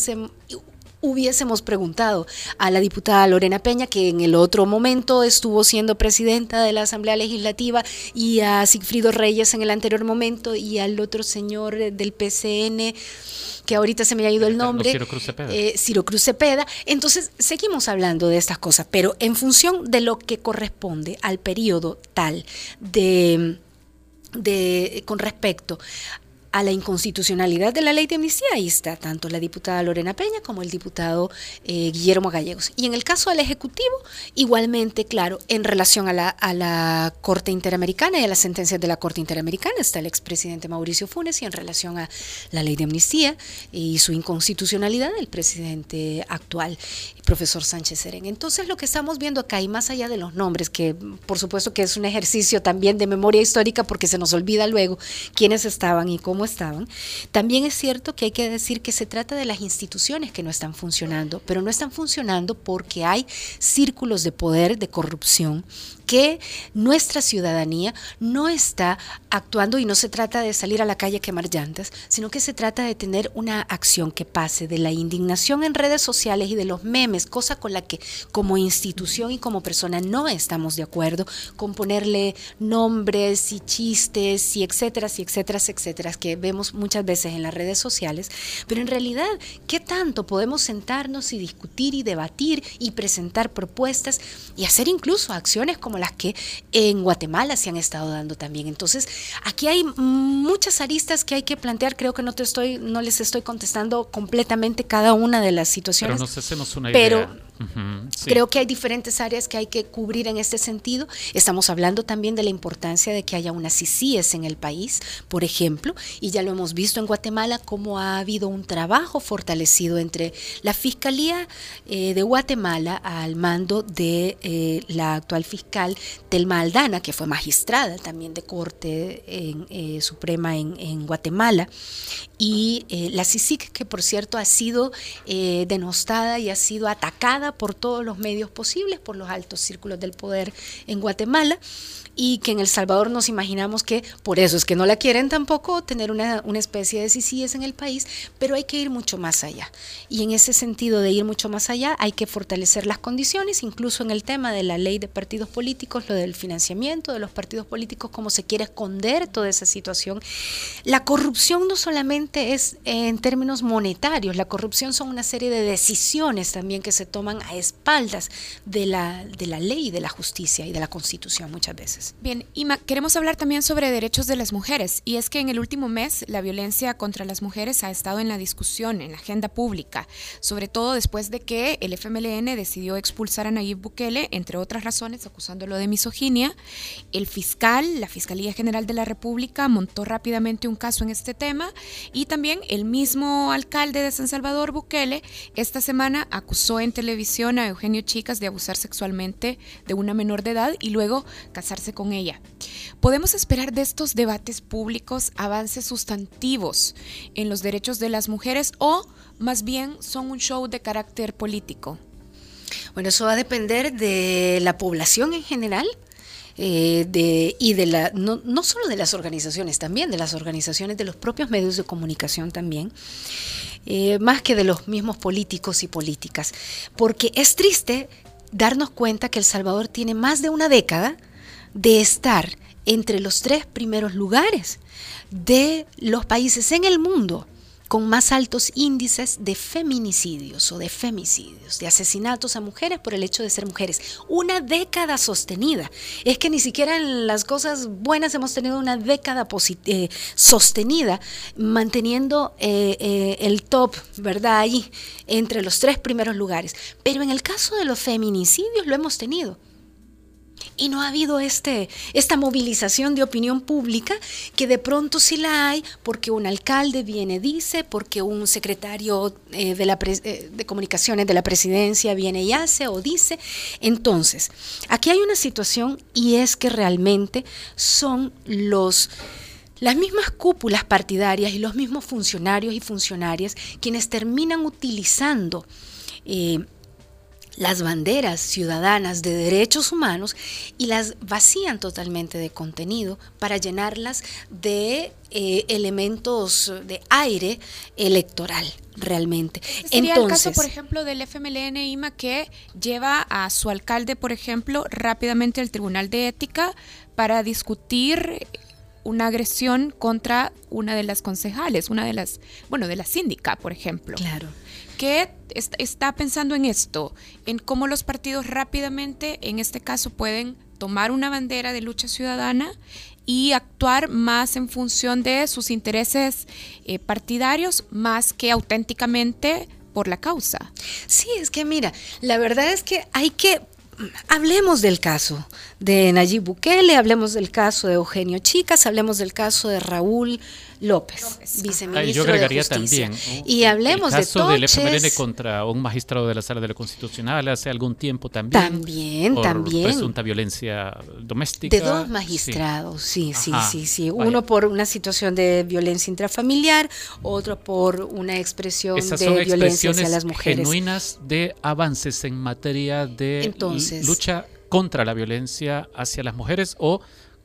hubiésemos preguntado a la diputada Lorena Peña, que en el otro momento estuvo siendo presidenta de la Asamblea Legislativa, y a Sigfrido Reyes en el anterior momento, y al otro señor del PCN, que ahorita se me ha ido el nombre, Ciro Cruz Cepeda. Eh, Ciro Cruz Cepeda. Entonces, seguimos hablando de estas cosas, pero en función de lo que corresponde al periodo tal de de, con respecto a la inconstitucionalidad de la ley de amnistía, ahí está tanto la diputada Lorena Peña como el diputado eh, Guillermo Gallegos. Y en el caso del Ejecutivo, igualmente, claro, en relación a la, a la Corte Interamericana y a las sentencias de la Corte Interamericana, está el expresidente Mauricio Funes y en relación a la ley de amnistía y su inconstitucionalidad, el presidente actual, profesor Sánchez Serén. Entonces, lo que estamos viendo acá, y más allá de los nombres, que por supuesto que es un ejercicio también de memoria histórica porque se nos olvida luego quiénes estaban y cómo estaban, también es cierto que hay que decir que se trata de las instituciones que no están funcionando, pero no están funcionando porque hay círculos de poder, de corrupción, que nuestra ciudadanía no está actuando y no se trata de salir a la calle a quemar llantas, sino que se trata de tener una acción que pase de la indignación en redes sociales y de los memes, cosa con la que como institución y como persona no estamos de acuerdo, con ponerle nombres y chistes y etcétera, y etcétera, etcétera, que vemos muchas veces en las redes sociales, pero en realidad, ¿qué tanto podemos sentarnos y discutir y debatir y presentar propuestas y hacer incluso acciones como las que en Guatemala se han estado dando también. Entonces, aquí hay muchas aristas que hay que plantear. Creo que no te estoy, no les estoy contestando completamente cada una de las situaciones. Pero nos hacemos una pero Creo que hay diferentes áreas que hay que cubrir en este sentido. Estamos hablando también de la importancia de que haya unas CICIES en el país, por ejemplo, y ya lo hemos visto en Guatemala, cómo ha habido un trabajo fortalecido entre la Fiscalía eh, de Guatemala al mando de eh, la actual fiscal Telma Aldana, que fue magistrada también de Corte eh, Suprema en, en, Guatemala, y la CICIC, que por cierto ha sido denostada y ha sido atacada por todos los medios posibles, por los altos círculos del poder en Guatemala y que en El Salvador nos imaginamos que por eso es que no la quieren tampoco tener una, una especie de CICIES en el país, pero hay que ir mucho más allá. Y en ese sentido de ir mucho más allá hay que fortalecer las condiciones, incluso en el tema de la ley de partidos políticos, lo del financiamiento de los partidos políticos, cómo se quiere esconder toda esa situación. La corrupción no solamente es en términos monetarios, la corrupción son una serie de decisiones también que se toman a espaldas de la, de la ley, de la justicia y de la constitución muchas veces. Bien, Ima, queremos hablar también sobre derechos de las mujeres. Y es que en el último mes la violencia contra las mujeres ha estado en la discusión, en la agenda pública, sobre todo después de que el FMLN decidió expulsar a Nayib Bukele, entre otras razones, acusándolo de misoginia. El fiscal, la Fiscalía General de la República, montó rápidamente un caso en este tema. Y también el mismo alcalde de San Salvador, Bukele, esta semana acusó en televisión a Eugenio Chicas de abusar sexualmente de una menor de edad y luego casarse con ella. ¿Podemos esperar de estos debates públicos avances sustantivos en los derechos de las mujeres o más bien son un show de carácter político? Bueno, eso va a depender de la población en general. Eh, y de la, no, no solo de las organizaciones, también de las organizaciones, de los propios medios de comunicación también, eh, más que de los mismos políticos y políticas, porque es triste darnos cuenta que El Salvador tiene más de una década de estar entre los tres primeros lugares de los países en el mundo con más altos índices de feminicidios o de femicidios, de asesinatos a mujeres por el hecho de ser mujeres. Una década sostenida. Es que ni siquiera en las cosas buenas hemos tenido una década eh, sostenida, manteniendo eh, eh, el top, ¿verdad? Ahí, entre los tres primeros lugares. Pero en el caso de los feminicidios lo hemos tenido. Y no ha habido este, esta movilización de opinión pública que de pronto sí la hay porque un alcalde viene, dice, porque un secretario eh, eh, de comunicaciones de la presidencia viene y hace o dice. Entonces, aquí hay una situación y es que realmente son los las mismas cúpulas partidarias y los mismos funcionarios y funcionarias quienes terminan utilizando eh, las banderas ciudadanas de derechos humanos y las vacían totalmente de contenido para llenarlas de eh, elementos de aire electoral realmente. Sería el caso, por ejemplo, del FMLN IMA que lleva a su alcalde, por ejemplo, rápidamente al Tribunal de Ética para discutir una agresión contra una de las concejales, una de las, bueno, de la síndica, por ejemplo. Claro que está pensando en esto, en cómo los partidos rápidamente, en este caso, pueden tomar una bandera de lucha ciudadana y actuar más en función de sus intereses eh, partidarios más que auténticamente por la causa. Sí, es que mira, la verdad es que hay que hablemos del caso de Nayib Bukele, hablemos del caso de Eugenio Chicas, hablemos del caso de Raúl López, viceministro yo agregaría de Justicia. También, y hablemos el caso de del FMLN contra un magistrado de la Sala de la Constitucional hace algún tiempo también. También, por también. presunta violencia doméstica. De dos magistrados, sí, sí, sí, sí. Uno por una situación de violencia intrafamiliar, otro por una expresión de violencia hacia las mujeres. genuinas de avances en materia de lucha contra la violencia hacia las mujeres o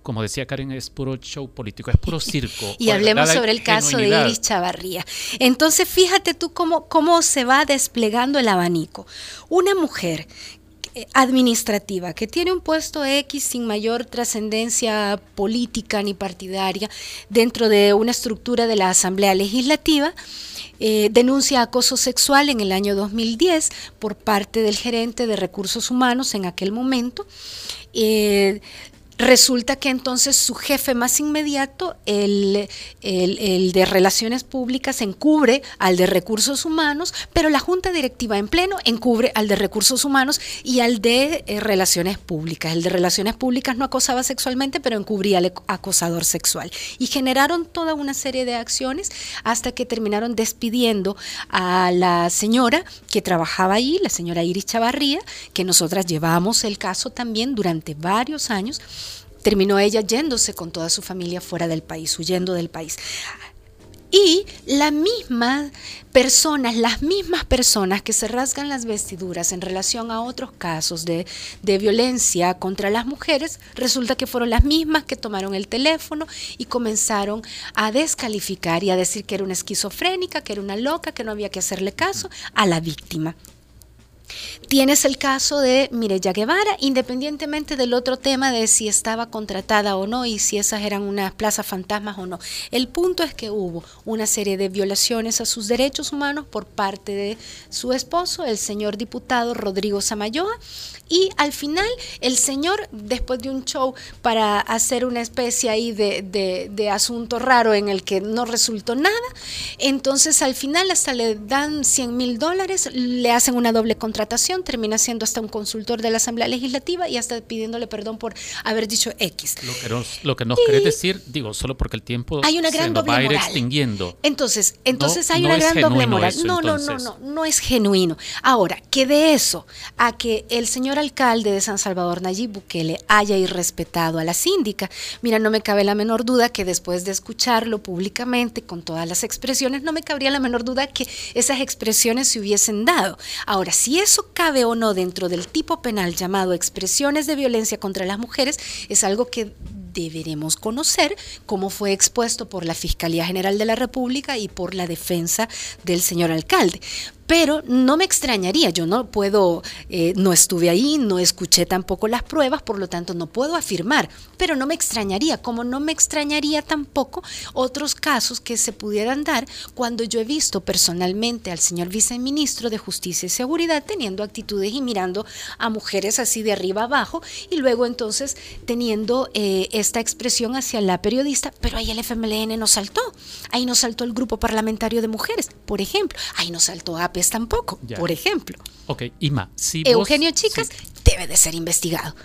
como decía Karen, es puro show político, es puro circo. y hablemos sobre el caso de Iris Chavarría. Entonces, fíjate tú cómo, cómo se va desplegando el abanico. Una mujer eh, administrativa que tiene un puesto X sin mayor trascendencia política ni partidaria dentro de una estructura de la Asamblea Legislativa, eh, denuncia acoso sexual en el año 2010 por parte del gerente de recursos humanos en aquel momento. Eh, Resulta que entonces su jefe más inmediato, el, de Relaciones Públicas, encubre al de Recursos Humanos, pero la Junta Directiva en pleno encubre al de Recursos Humanos y al de eh, Relaciones Públicas. El de Relaciones Públicas no acosaba sexualmente, pero encubría al acosador sexual. Y generaron toda una serie de acciones hasta que terminaron despidiendo a la señora que trabajaba ahí, la señora Iris Chavarría, que nosotras llevamos el caso también durante varios años terminó ella yéndose con toda su familia fuera del país, huyendo del país. Y las mismas personas, las mismas personas que se rasgan las vestiduras en relación a otros casos de, de, violencia contra las mujeres, resulta que fueron las mismas que tomaron el teléfono y comenzaron a descalificar y a decir que era una esquizofrénica, que era una loca, que no había que hacerle caso a la víctima. Tienes el caso de Mireya Guevara, independientemente del otro tema de si estaba contratada o no y si esas eran unas plazas fantasmas o no. El punto es que hubo una serie de violaciones a sus derechos humanos por parte de su esposo, el señor diputado Rodrigo Samayoa, y al final el señor, después de un show para hacer una especie ahí de, de asunto raro en el que no resultó nada, entonces al final hasta le dan 100 mil dólares, le hacen una doble contratación termina siendo hasta un consultor de la Asamblea Legislativa y hasta pidiéndole perdón por haber dicho X. Lo que nos, lo que nos querés decir, digo, solo porque el tiempo hay una gran se va a ir extinguiendo. Entonces, entonces hay una gran doble moral. no, no, no, no, no es genuino. Ahora, que de eso a que el señor alcalde de San Salvador, Nayib Bukele, haya irrespetado a la síndica, mira, no me cabe la menor duda que después de escucharlo públicamente con todas las expresiones, no me cabría la menor duda que esas expresiones se hubiesen dado. Ahora, si eso cabe o no dentro del tipo penal llamado expresiones de violencia contra las mujeres es algo que deberemos conocer cómo fue expuesto por la Fiscalía General de la República y por la defensa del señor alcalde. Pero no me extrañaría, yo no puedo, eh, no estuve ahí, no escuché tampoco las pruebas, por lo tanto no puedo afirmar, pero no me extrañaría, como no me extrañaría tampoco otros casos que se pudieran dar cuando yo he visto personalmente al señor viceministro de Justicia y Seguridad teniendo actitudes y mirando a mujeres así de arriba abajo y luego entonces teniendo eh, esta expresión hacia la periodista, pero ahí el FMLN no saltó, ahí no saltó el grupo parlamentario de mujeres, por ejemplo, ahí no saltó Tampoco, por ejemplo. Ok, Ima, si Eugenio Chicas debe de ser investigado.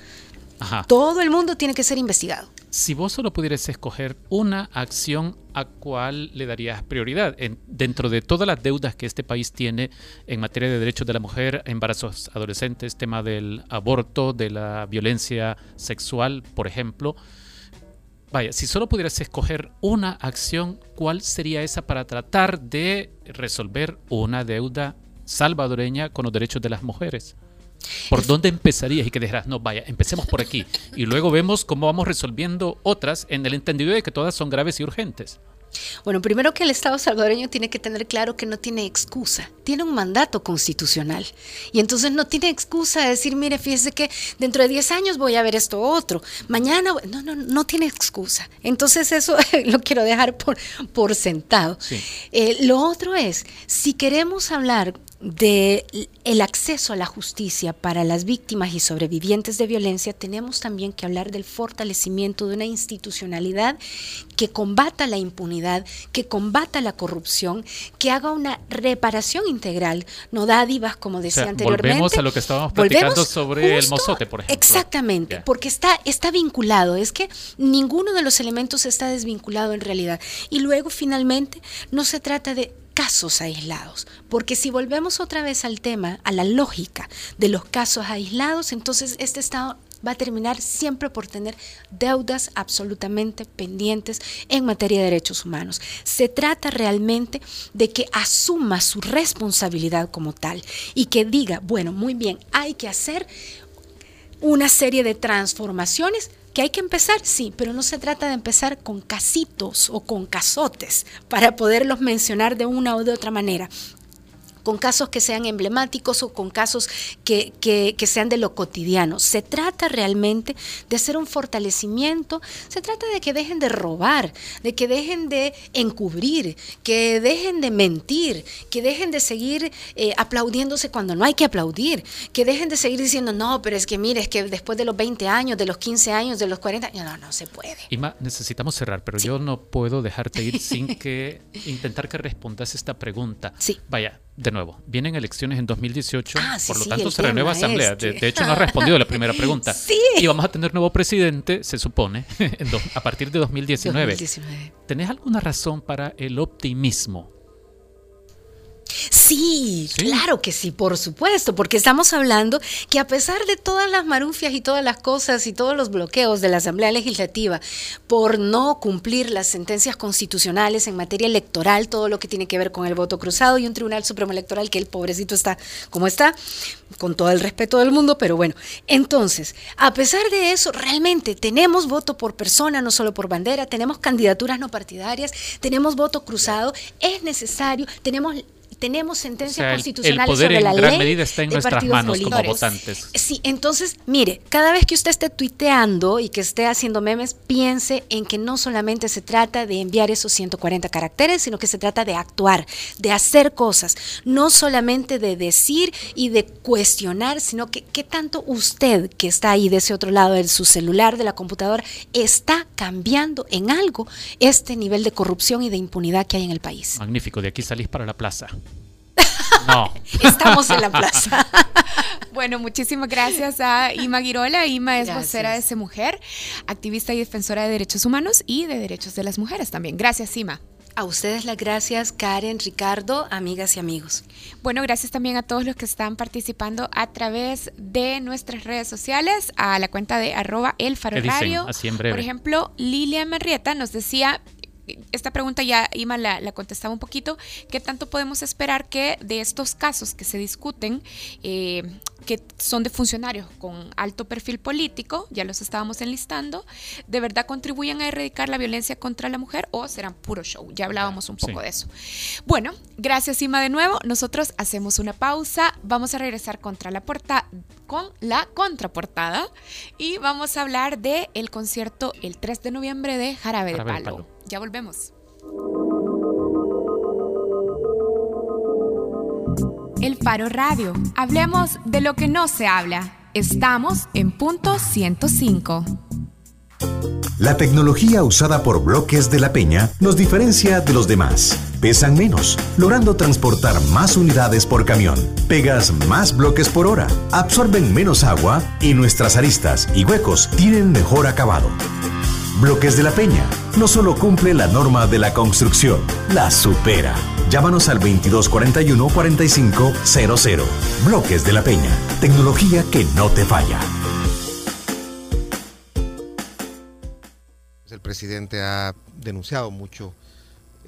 Todo el mundo tiene que ser investigado. Si vos solo pudieras escoger una acción a cuál le darías prioridad en, dentro de todas las deudas que este país tiene en materia de derechos de la mujer, embarazos adolescentes, tema del aborto, de la violencia sexual, por ejemplo, vaya, si solo pudieras escoger una acción, ¿cuál sería esa para tratar de resolver una deuda salvadoreña con los derechos de las mujeres? ¿Por dónde empezarías y que dijeras, no, vaya, empecemos por aquí? Y luego vemos cómo vamos resolviendo otras en el entendido de que todas son graves y urgentes. Bueno, primero que el Estado salvadoreño tiene que tener claro que no tiene excusa, tiene un mandato constitucional. Y entonces no tiene excusa de decir, mire, fíjese que dentro de 10 años voy a ver esto otro, mañana, no, no, no tiene excusa. Entonces eso lo quiero dejar por, por sentado. Eh, lo otro es, si queremos hablar de el acceso a la justicia para las víctimas y sobrevivientes de violencia, tenemos también que hablar del fortalecimiento de una institucionalidad que combata la impunidad, que combata la corrupción, que haga una reparación integral, no dádivas, como decía anteriormente. Volvemos a lo que estábamos platicando sobre el mozote, por ejemplo. Exactamente, porque está, está vinculado, es que ninguno de los elementos está desvinculado en realidad. Y luego, finalmente, no se trata de casos aislados, porque si volvemos otra vez al tema, a la lógica de los casos aislados, entonces este Estado va a terminar siempre por tener deudas absolutamente pendientes en materia de derechos humanos. Se trata realmente de que asuma su responsabilidad como tal y que diga, bueno, muy bien, hay que hacer una serie de transformaciones que hay que empezar, sí, pero no se trata de empezar con casitos o con casotes para poderlos mencionar de una o de otra manera con casos que sean emblemáticos o con casos que, sean de lo cotidiano. Se trata realmente de hacer un fortalecimiento, se trata de que dejen de robar, de que dejen de encubrir, que dejen de mentir, que dejen de seguir eh, aplaudiéndose cuando no hay que aplaudir, que dejen de seguir diciendo, no, pero es que mire, es que después de los 20 años, de los 15 años, de los 40 años, no, no se puede. Ima, necesitamos cerrar, pero yo no puedo dejarte ir sin que intentar que respondas esta pregunta. Sí. Vaya, de nuevo, vienen elecciones en 202018, ah, por lo tanto se renueva Asamblea. De, hecho, no ha respondido la primera pregunta. Y vamos a tener nuevo presidente, se supone, a partir de 2019. 2019. ¿Tenés alguna razón para el optimismo Sí, claro que sí, por supuesto, porque estamos hablando que a pesar de todas las marufias y todas las cosas y todos los bloqueos de la Asamblea Legislativa por no cumplir las sentencias constitucionales en materia electoral, todo lo que tiene que ver con el voto cruzado y un Tribunal Supremo Electoral que el pobrecito está como está, con todo el respeto del mundo, pero bueno, entonces, a pesar de eso, realmente tenemos voto por persona, no solo por bandera, tenemos candidaturas no partidarias, tenemos voto cruzado, es necesario, tenemos tenemos sentencias constitucionales el poder sobre la en gran medida está en nuestras manos como votantes. Sí, entonces, mire, cada vez que usted esté tuiteando y que esté haciendo memes, piense en que no solamente se trata de enviar esos 140 caracteres, sino que se trata de actuar, de hacer cosas, no solamente de decir y de cuestionar, sino que qué tanto usted que está ahí de ese otro lado de su celular, de la computadora, está cambiando en algo este nivel de corrupción y de impunidad que hay en el país. Magnífico, de aquí salís para la plaza. No. Estamos en la plaza. bueno, muchísimas gracias a Ima Girola. Ima es vocera de ese mujer, activista y defensora de derechos humanos y de derechos de las mujeres también. Gracias, Ima. A ustedes las gracias, Karen, Ricardo, amigas y amigos. Bueno, gracias también a todos los que están participando a través de nuestras redes sociales, a la cuenta de arroba el Por ejemplo, Lilia Merrieta nos decía, esta pregunta ya Ima la, contestaba un poquito, ¿qué tanto podemos esperar que de estos casos que se discuten, eh, que son de funcionarios con alto perfil político, ya los estábamos enlistando, de verdad contribuyan a erradicar la violencia contra la mujer o serán puro show? Ya hablábamos un poco de eso. Bueno, gracias Ima de nuevo, nosotros hacemos una pausa, vamos a regresar contra la porta con la contraportada y vamos a hablar del el concierto el 3 de noviembre de Jarabe, de Palo. Ya volvemos. El Faro Radio. Hablemos de lo que no se habla. Estamos en punto 105. La tecnología usada por bloques de la Peña nos diferencia de los demás. Pesan menos, logrando transportar más unidades por camión. Pegas más bloques por hora, absorben menos agua y nuestras aristas y huecos tienen mejor acabado. Bloques de la Peña no solo cumple la norma de la construcción, la supera. Llámanos al 2241 4500. Bloques de la Peña, tecnología que no te falla. El presidente ha denunciado mucho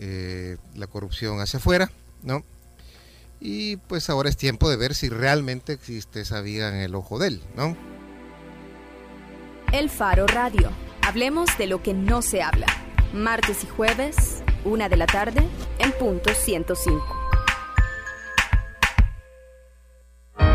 eh, la corrupción hacia afuera, ¿no? Y pues ahora es tiempo de ver si realmente existe esa viga en el ojo de él, ¿no? El Faro Radio. Hablemos de lo que no se habla. Martes y jueves, una de la tarde, en punto 105.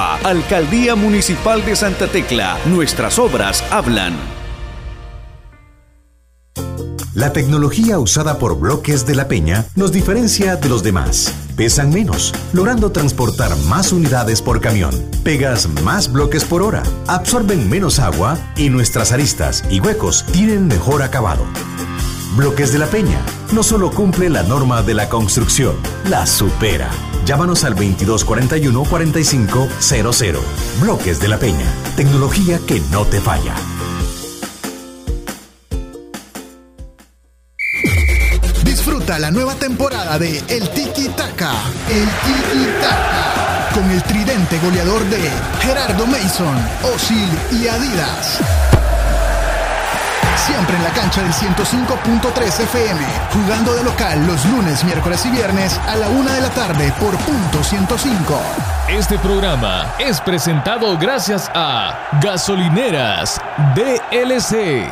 Alcaldía Municipal de Santa Tecla. Nuestras obras hablan. La tecnología usada por bloques de la Peña nos diferencia de los demás. Pesan menos, logrando transportar más unidades por camión. Pegas más bloques por hora, absorben menos agua y nuestras aristas y huecos tienen mejor acabado. Bloques de la Peña no solo cumple la norma de la construcción, la supera. Llámanos al 2241 4500. Bloques de la Peña, tecnología que no te falla. Disfruta la nueva temporada de El Tiki Taka. El Tiki Taka. Con el tridente goleador de Gerardo Mason, Osil y Adidas. Siempre en la cancha del 105.3 FM, jugando de local los lunes, miércoles y viernes a la una de la tarde por punto 105. Este programa es presentado gracias a Gasolineras DLC.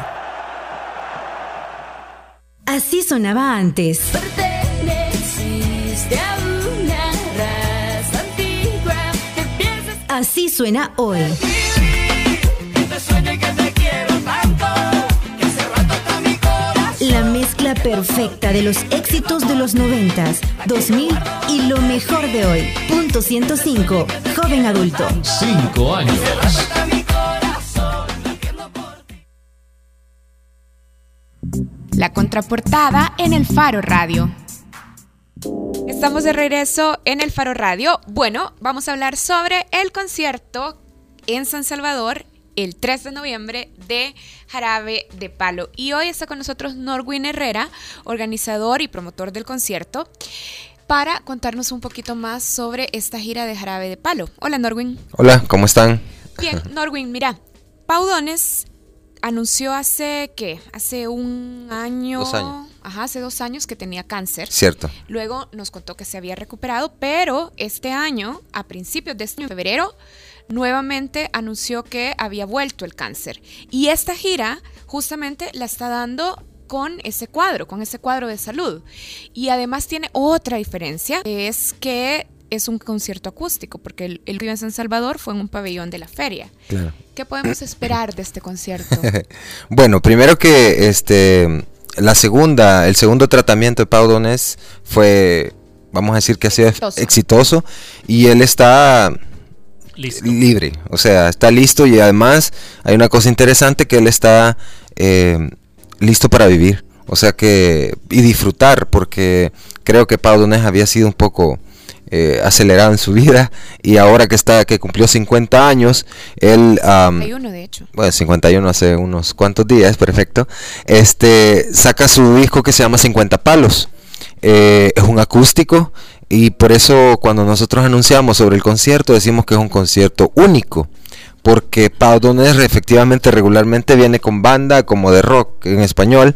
Así sonaba antes. Así suena hoy. Perfecta de los éxitos de los 90, 2000 y lo mejor de hoy. Punto 105. Joven adulto. Cinco años. La contraportada en el Faro Radio. Estamos de regreso en el Faro Radio. Bueno, vamos a hablar sobre el concierto en San Salvador el 3 de noviembre de Jarabe de Palo. Y hoy está con nosotros Norwin Herrera, organizador y promotor del concierto, para contarnos un poquito más sobre esta gira de Jarabe de Palo. Hola Norwin. Hola, ¿cómo están? Bien, Norwin, mira, Paudones anunció hace, ¿qué? Hace un año. Dos años. Ajá, hace dos años que tenía cáncer. Cierto. Luego nos contó que se había recuperado, pero este año, a principios de este año, febrero, nuevamente anunció que había vuelto el cáncer. Y esta gira justamente la está dando con ese cuadro, con ese cuadro de salud. Y además tiene otra diferencia, es que es un concierto acústico, porque el, el en San Salvador fue en un pabellón de la feria. Claro. ¿Qué podemos esperar de este concierto? bueno, primero que este la segunda, el segundo tratamiento de Pau Donés fue, vamos a decir que ha sido Exitoso. exitoso y él está Listo. libre, o sea, está listo y además hay una cosa interesante que él está eh, listo para vivir. O sea que, y disfrutar, porque creo que Pau Donés había sido un poco eh, acelerado en su vida y ahora que está que cumplió 50 años, él... am, 51 de hecho. bueno, 51 hace unos cuantos días, perfecto. Este saca su disco que se llama 50 palos. Eh, es un acústico y por eso cuando nosotros anunciamos sobre el concierto decimos que es un concierto único. Porque Pau Donés efectivamente regularmente viene con banda como de rock en español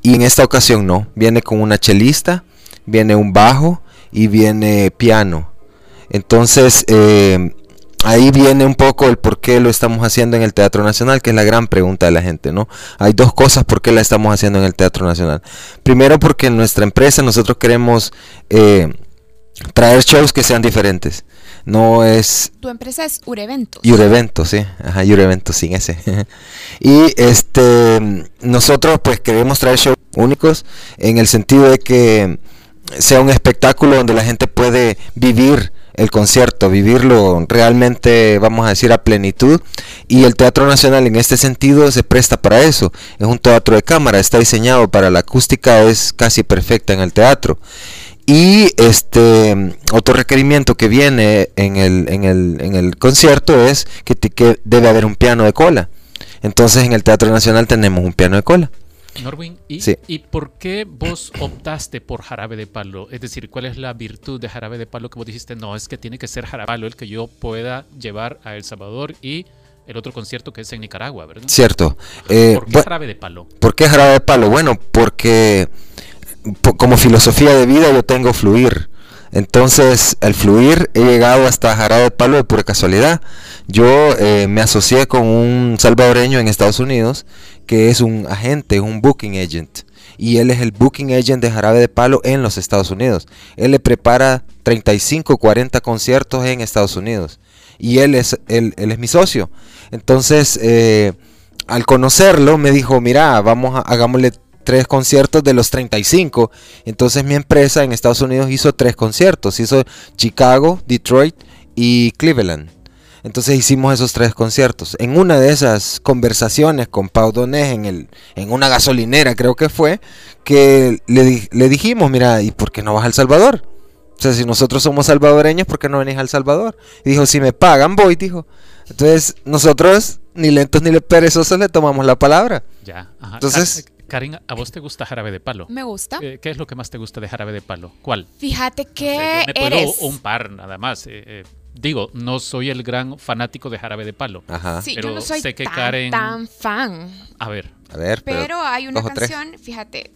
y en esta ocasión no, viene con una chelista, viene un bajo y viene piano. Entonces, eh, ahí viene un poco el por qué lo estamos haciendo en el Teatro Nacional, que es la gran pregunta de la gente, ¿no? Hay dos cosas por qué la estamos haciendo en el Teatro Nacional. Primero, porque en nuestra empresa nosotros queremos eh, traer shows que sean diferentes. No es Tu empresa es Ureventos. Yurevento, sí. Ajá, Yurevento sin ese. y este nosotros pues queremos traer shows únicos en el sentido de que sea un espectáculo donde la gente puede vivir el concierto, vivirlo realmente, vamos a decir, a plenitud. Y el Teatro Nacional en este sentido se presta para eso. Es un teatro de cámara, está diseñado para la acústica, es casi perfecta en el teatro. Y este otro requerimiento que viene en el, en el, en el concierto es que, que debe haber un piano de cola. Entonces en el Teatro Nacional tenemos un piano de cola. Norwin, ¿y, Sí. ¿y por qué vos optaste por Jarabe de Palo? Es decir, ¿cuál es la virtud de Jarabe de Palo que vos dijiste? No, es que tiene que ser Jarabe de Palo el que yo pueda llevar a El Salvador y el otro concierto que es en Nicaragua, ¿verdad? Cierto. Eh, ¿Por qué Jarabe de Palo? ¿Por qué jarabe de palo? Bueno, porque po- como filosofía de vida yo tengo fluir. Entonces, al fluir he llegado hasta jarabe de palo de pura casualidad. Yo eh, me asocié con un salvadoreño en Estados Unidos que es un agente, un booking agent. Y él es el booking agent de jarabe de palo en los Estados Unidos. Él le prepara 35, 40 conciertos en Estados Unidos. Y él es, es mi socio. Entonces, eh, al conocerlo, me dijo, mira, vamos a, hagámosle tres conciertos de los 35. Entonces mi empresa en Estados Unidos hizo tres conciertos. Hizo Chicago, Detroit y Cleveland. Entonces hicimos esos tres conciertos. En una de esas conversaciones con Pau Donés en, el, en una gasolinera, creo que fue, que le, di- le dijimos, mira, ¿y por qué no vas a El Salvador? O sea, si nosotros somos salvadoreños, ¿por qué no venís a El Salvador? Y dijo, si me pagan, voy, dijo. Entonces, nosotros, ni lentos ni perezosos, le tomamos la palabra. Ya. ajá. Entonces- Ka- Karin, ¿a vos te gusta Jarabe de Palo? Me gusta. Eh, ¿Qué es lo que más te gusta de Jarabe de Palo? ¿Cuál? Fíjate que Yo me puedo eres. un par nada más. eh, eh, digo, no soy el gran fanático de Jarabe de Palo. Ajá. Sí, pero yo no soy sé que tan, Karen... tan fan. A ver. A ver, Pero, hay una tres. canción, fíjate,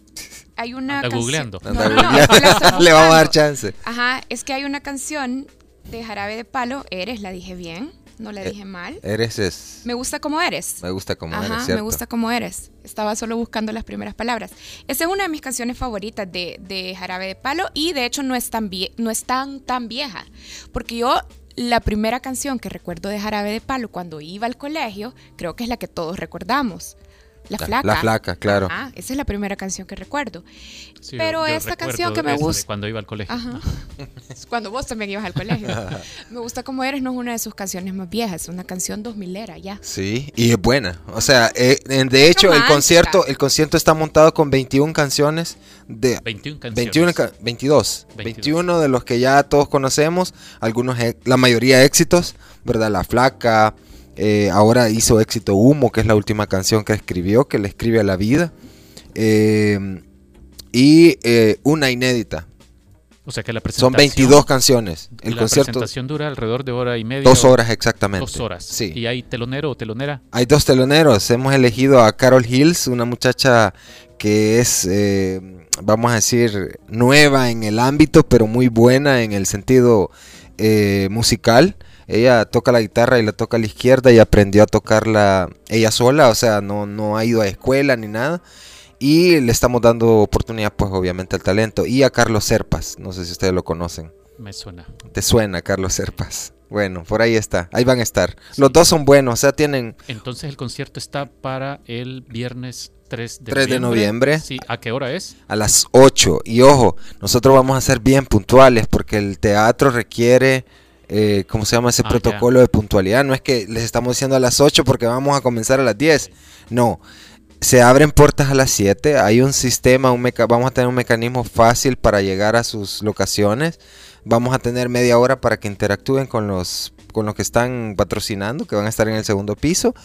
hay una Anda canción. googleando. No, Anda no, no, googleando. Le vamos a dar chance. Ajá, es que hay una canción de Jarabe de Palo, Eres, la dije bien, no la Eh, dije mal. Eres es. Me gusta como eres. Me gusta como Ajá, eres, me ¿cierto? gusta como eres. Estaba solo buscando las primeras palabras. Esa es una de mis canciones favoritas de, de Jarabe de Palo y de hecho no es tan vie- no es tan, tan vieja. Porque yo la primera canción que recuerdo de Jarabe de Palo cuando iba al colegio, creo que es la que todos recordamos. La La- flaca. La Flaca, claro. Ajá, esa es la primera canción que recuerdo. Sí, Pero yo esta canción que me gusta. Cuando iba al colegio. Ajá. Cuando vos también ibas al colegio. me gusta como eres, no es una de sus canciones más viejas, es una canción 2000 era ya. Sí, y es buena. O sea, eh, en- de hecho, el concierto, el concierto está montado con 21 canciones de 21 canciones. 21 ca- 22, 22. 21 de los que ya todos conocemos, algunos e- la mayoría éxitos, ¿verdad? La Flaca, eh, ahora hizo éxito Humo, que es la última canción que escribió, que le escribe a la vida. eh, y eh, una inédita. O sea que la presentación... Son 22 canciones. El la concierto presentación dura alrededor de hora y media. Dos horas exactamente. Dos horas. Sí. ¿Y hay telonero o telonera? Hay dos teloneros. Hemos elegido a Carol Hills, una muchacha que es, eh, vamos a decir, nueva en el ámbito, pero muy buena en el sentido eh, musical. Ella toca la guitarra y la toca a la izquierda y aprendió a tocarla ella sola, o sea, no, no ha ido a escuela ni nada. Y le estamos dando oportunidad, pues obviamente al talento. Y a Carlos Serpas, no sé si ustedes lo conocen. Me suena. ¿Te suena, Carlos Serpas? Bueno, por ahí está, ahí van a estar. Los dos son buenos, o sea, tienen Entonces el concierto está para el viernes 3 de 3 de noviembre. Sí, ¿a qué hora es? a las 8. Y ojo, nosotros vamos a ser bien puntuales porque el teatro requiere, eh, ¿cómo se llama ese Ah, protocolo de puntualidad? No es que les estamos diciendo a las 8 porque vamos a comenzar a las 10. No, se abren puertas a las 7. Hay un sistema, un meca- vamos a tener un mecanismo fácil para llegar a sus locaciones. Vamos a tener media hora para que interactúen con los, con los que están patrocinando, que van a estar en el segundo piso.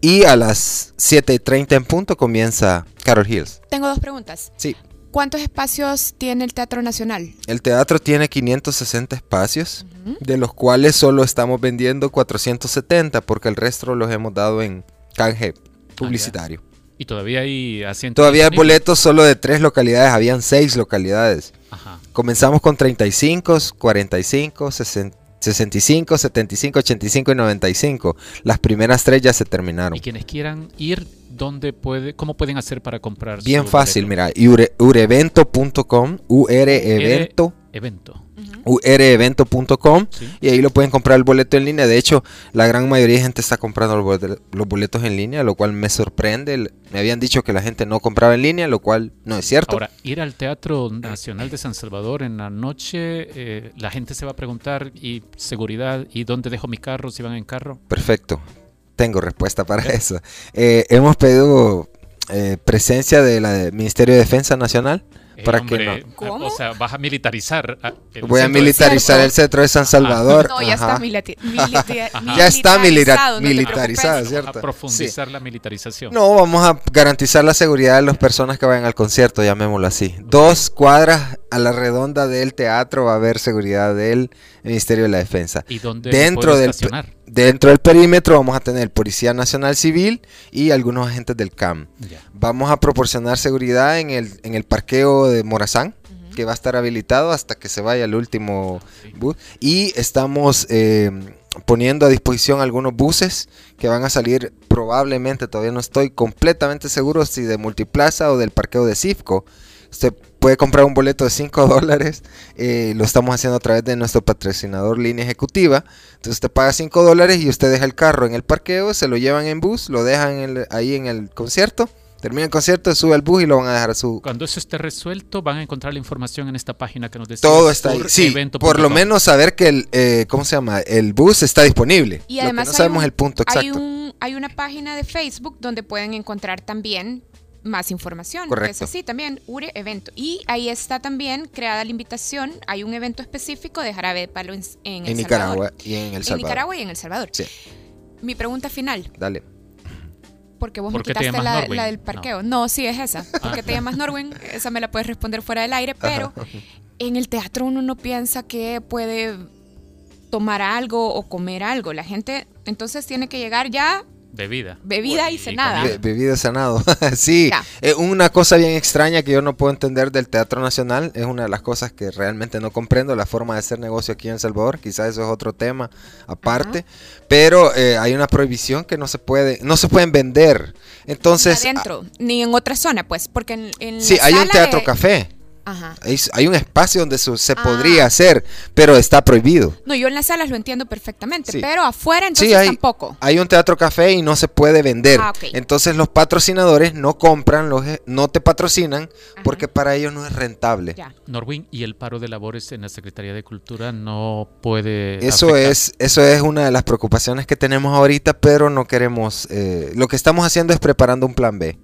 Y a las 7.30 en punto comienza Carol Hills. Tengo dos preguntas. Sí. ¿Cuántos espacios tiene el Teatro Nacional? El teatro tiene 560 espacios, de los cuales solo estamos vendiendo 470 porque el resto los hemos dado en canje publicitario. Y todavía hay asientos. Todavía hay boletos solo de tres localidades, habían seis localidades. Ajá. Comenzamos con 35, 45, 60, 65, 75, 85 y 95. Las primeras tres ya se terminaron. Y quienes quieran ir, ¿dónde puede, ¿cómo pueden hacer para comprar? Bien fácil, boleto? mira, ure- urevento.com, urevento, Evento. urevento.com y ahí lo pueden comprar el boleto en línea. De hecho, la gran mayoría de gente está comprando los bolet- los boletos en línea, lo cual me sorprende. Me habían dicho que la gente no compraba en línea, lo cual no es cierto. Ahora, ir al Teatro Nacional de San Salvador en la noche, eh, la gente se va a preguntar, ¿y seguridad? ¿Y dónde dejo mi carro si van en carro? Perfecto. Tengo respuesta para eso. Eh, hemos pedido eh, presencia del Ministerio de Defensa Nacional Eh, para hombre, que no. O sea, vas a militarizar. ah, el Voy a de- militarizar el centro de San Salvador. No, ya está milita-. Ya está milita- militarizado, no preocupes. ¿cierto? A profundizar la militarización. No, vamos a garantizar la seguridad de las personas que vayan al concierto, llamémoslo así. Dos cuadras a la redonda del teatro va a haber seguridad del Ministerio de la Defensa. ¿Y dónde dentro del estacionar? Dentro del perímetro vamos a tener Policía Nacional Civil y algunos agentes del CAM. Vamos a proporcionar seguridad en el en el parqueo de Morazán que va a estar habilitado hasta que se vaya el último bus y estamos eh, poniendo a disposición algunos buses que van a salir probablemente, todavía no estoy completamente seguro si de Multiplaza o del parqueo de Cifco. Puede comprar un boleto de 5 dólares, eh, lo estamos haciendo a través de nuestro patrocinador Línea Ejecutiva. Entonces usted paga 5 dólares y usted deja el carro en el parqueo, se lo llevan en bus, lo dejan en el- ahí en el concierto, termina el concierto, sube al bus y lo van a dejar a su... Cuando eso esté resuelto, van a encontrar la información en esta página que nos decía. Todo está ahí. Sí, por lo menos saber que el, eh, ¿cómo se llama? El bus está disponible. Y Lo que además no hay sabemos un- el punto Hay, exacto. un- hay una página de Facebook donde pueden encontrar también más información. Correcto. Es así también, URE Evento. Y ahí está también creada la invitación. Hay un evento específico de Jarabe de Palo en, en El En Nicaragua Salvador. y en El En Salvador. Nicaragua y en El Salvador. Sí, Mi pregunta final, dale. porque vos ¿Por me qué te quitaste la, la del parqueo. No. sí, es esa. ¿Por qué te llamas Norwin? Esa me la puedes responder fuera del aire, pero en el teatro uno no piensa que puede tomar algo o comer algo. La gente entonces tiene que llegar ya Bebida. bebida y cenada. Be- bebido sanado. sí, eh, una cosa bien extraña que yo no puedo entender del Teatro Nacional, es una de las cosas que realmente no comprendo, la forma de hacer negocio aquí en El Salvador, quizás eso es otro tema aparte, pero eh, hay una prohibición que no se puede, no se pueden vender. Entonces, Ni adentro, ni en otra zona, pues, porque en, en sí, la hay un teatro de- café. Ajá. Hay, hay un espacio donde se Ah. podría hacer, pero está prohibido. No, yo en las salas lo entiendo perfectamente, Sí. pero afuera entonces Sí, hay, tampoco. hay un teatro café y no se puede vender. Ah. Entonces los patrocinadores no compran, los, e- no te patrocinan porque para ellos no es rentable. Norwin y el paro de labores en la Secretaría de Cultura no puede. Eso afectar. es, eso es una de las preocupaciones que tenemos ahorita, pero no queremos. eh, lo que estamos haciendo es preparando un plan B.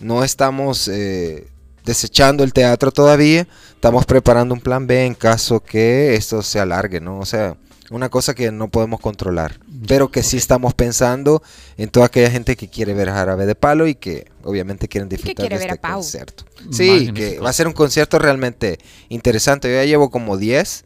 No estamos eh, desechando el teatro todavía, estamos preparando un plan B en caso que esto se alargue, ¿no? O sea, una cosa que no podemos controlar, pero que sí estamos pensando en toda aquella gente que quiere ver a Jarabe de Palo y que obviamente quieren disfrutar quiere de ver a este Pau. concierto. Sí, que va a ser un concierto realmente interesante. Yo ya llevo como 10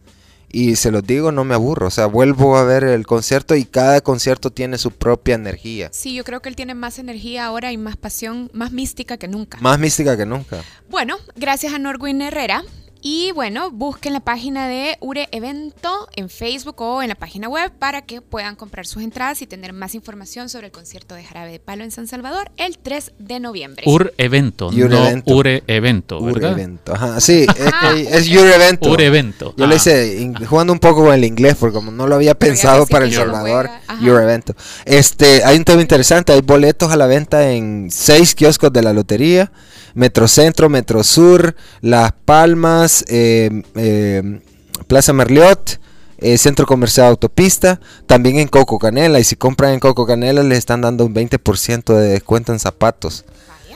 y se los digo, no me aburro. O sea, vuelvo a ver el concierto y cada concierto tiene su propia energía. Sí, yo creo que él tiene más energía ahora y más pasión, más mística que nunca. Más mística que nunca. Bueno, gracias a Norwin Herrera. Y bueno, busquen la página de Ure Evento en Facebook o en la página web para que puedan comprar sus entradas y tener más información sobre el concierto de Jarabe de Palo en San Salvador el 3 de noviembre. Ur Evento, Ur no Evento. Ure Evento, Ur ¿verdad? Evento. Ajá, sí, es, Your Evento. Ur Evento. Yo Ah. le hice jugando un poco con el inglés porque como no lo había pensado para El lo Salvador. Your Evento. Este, hay un tema interesante, hay boletos a la venta en seis kioscos de la lotería, Metrocentro, Metrosur, Las Palmas, eh, eh, Plaza Merliot, eh, Centro Comercial Autopista, también en Coco Canela. Y si compran en Coco Canela les están dando un 20% de descuento en zapatos.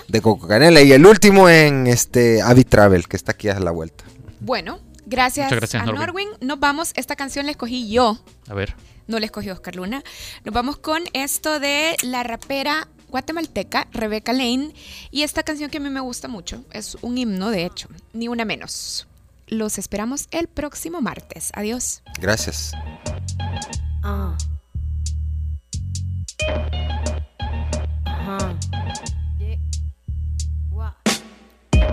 de Coco Canela. Y el último en este Avi Travel, que está aquí a la vuelta. Bueno, gracias, gracias, a Norwin. Norwin. Nos vamos, esta canción la escogí yo, A ver. no la escogió Oscar Luna. Nos vamos con esto de la rapera guatemalteca Rebecca Lane y esta canción que a mí me gusta mucho, es un himno de hecho, ni una menos. Los esperamos el próximo martes. Adiós. Gracias. Ah.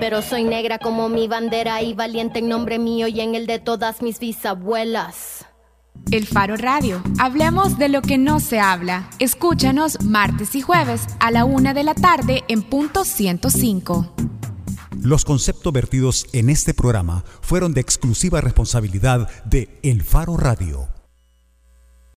pero soy negra como mi bandera y valiente en nombre mío y en el de todas mis bisabuelas. El Faro Radio. Hablemos de lo que no se habla. Escúchanos martes y jueves a la una de la tarde en punto 105. Los conceptos vertidos en este programa fueron de exclusiva responsabilidad de El Faro Radio.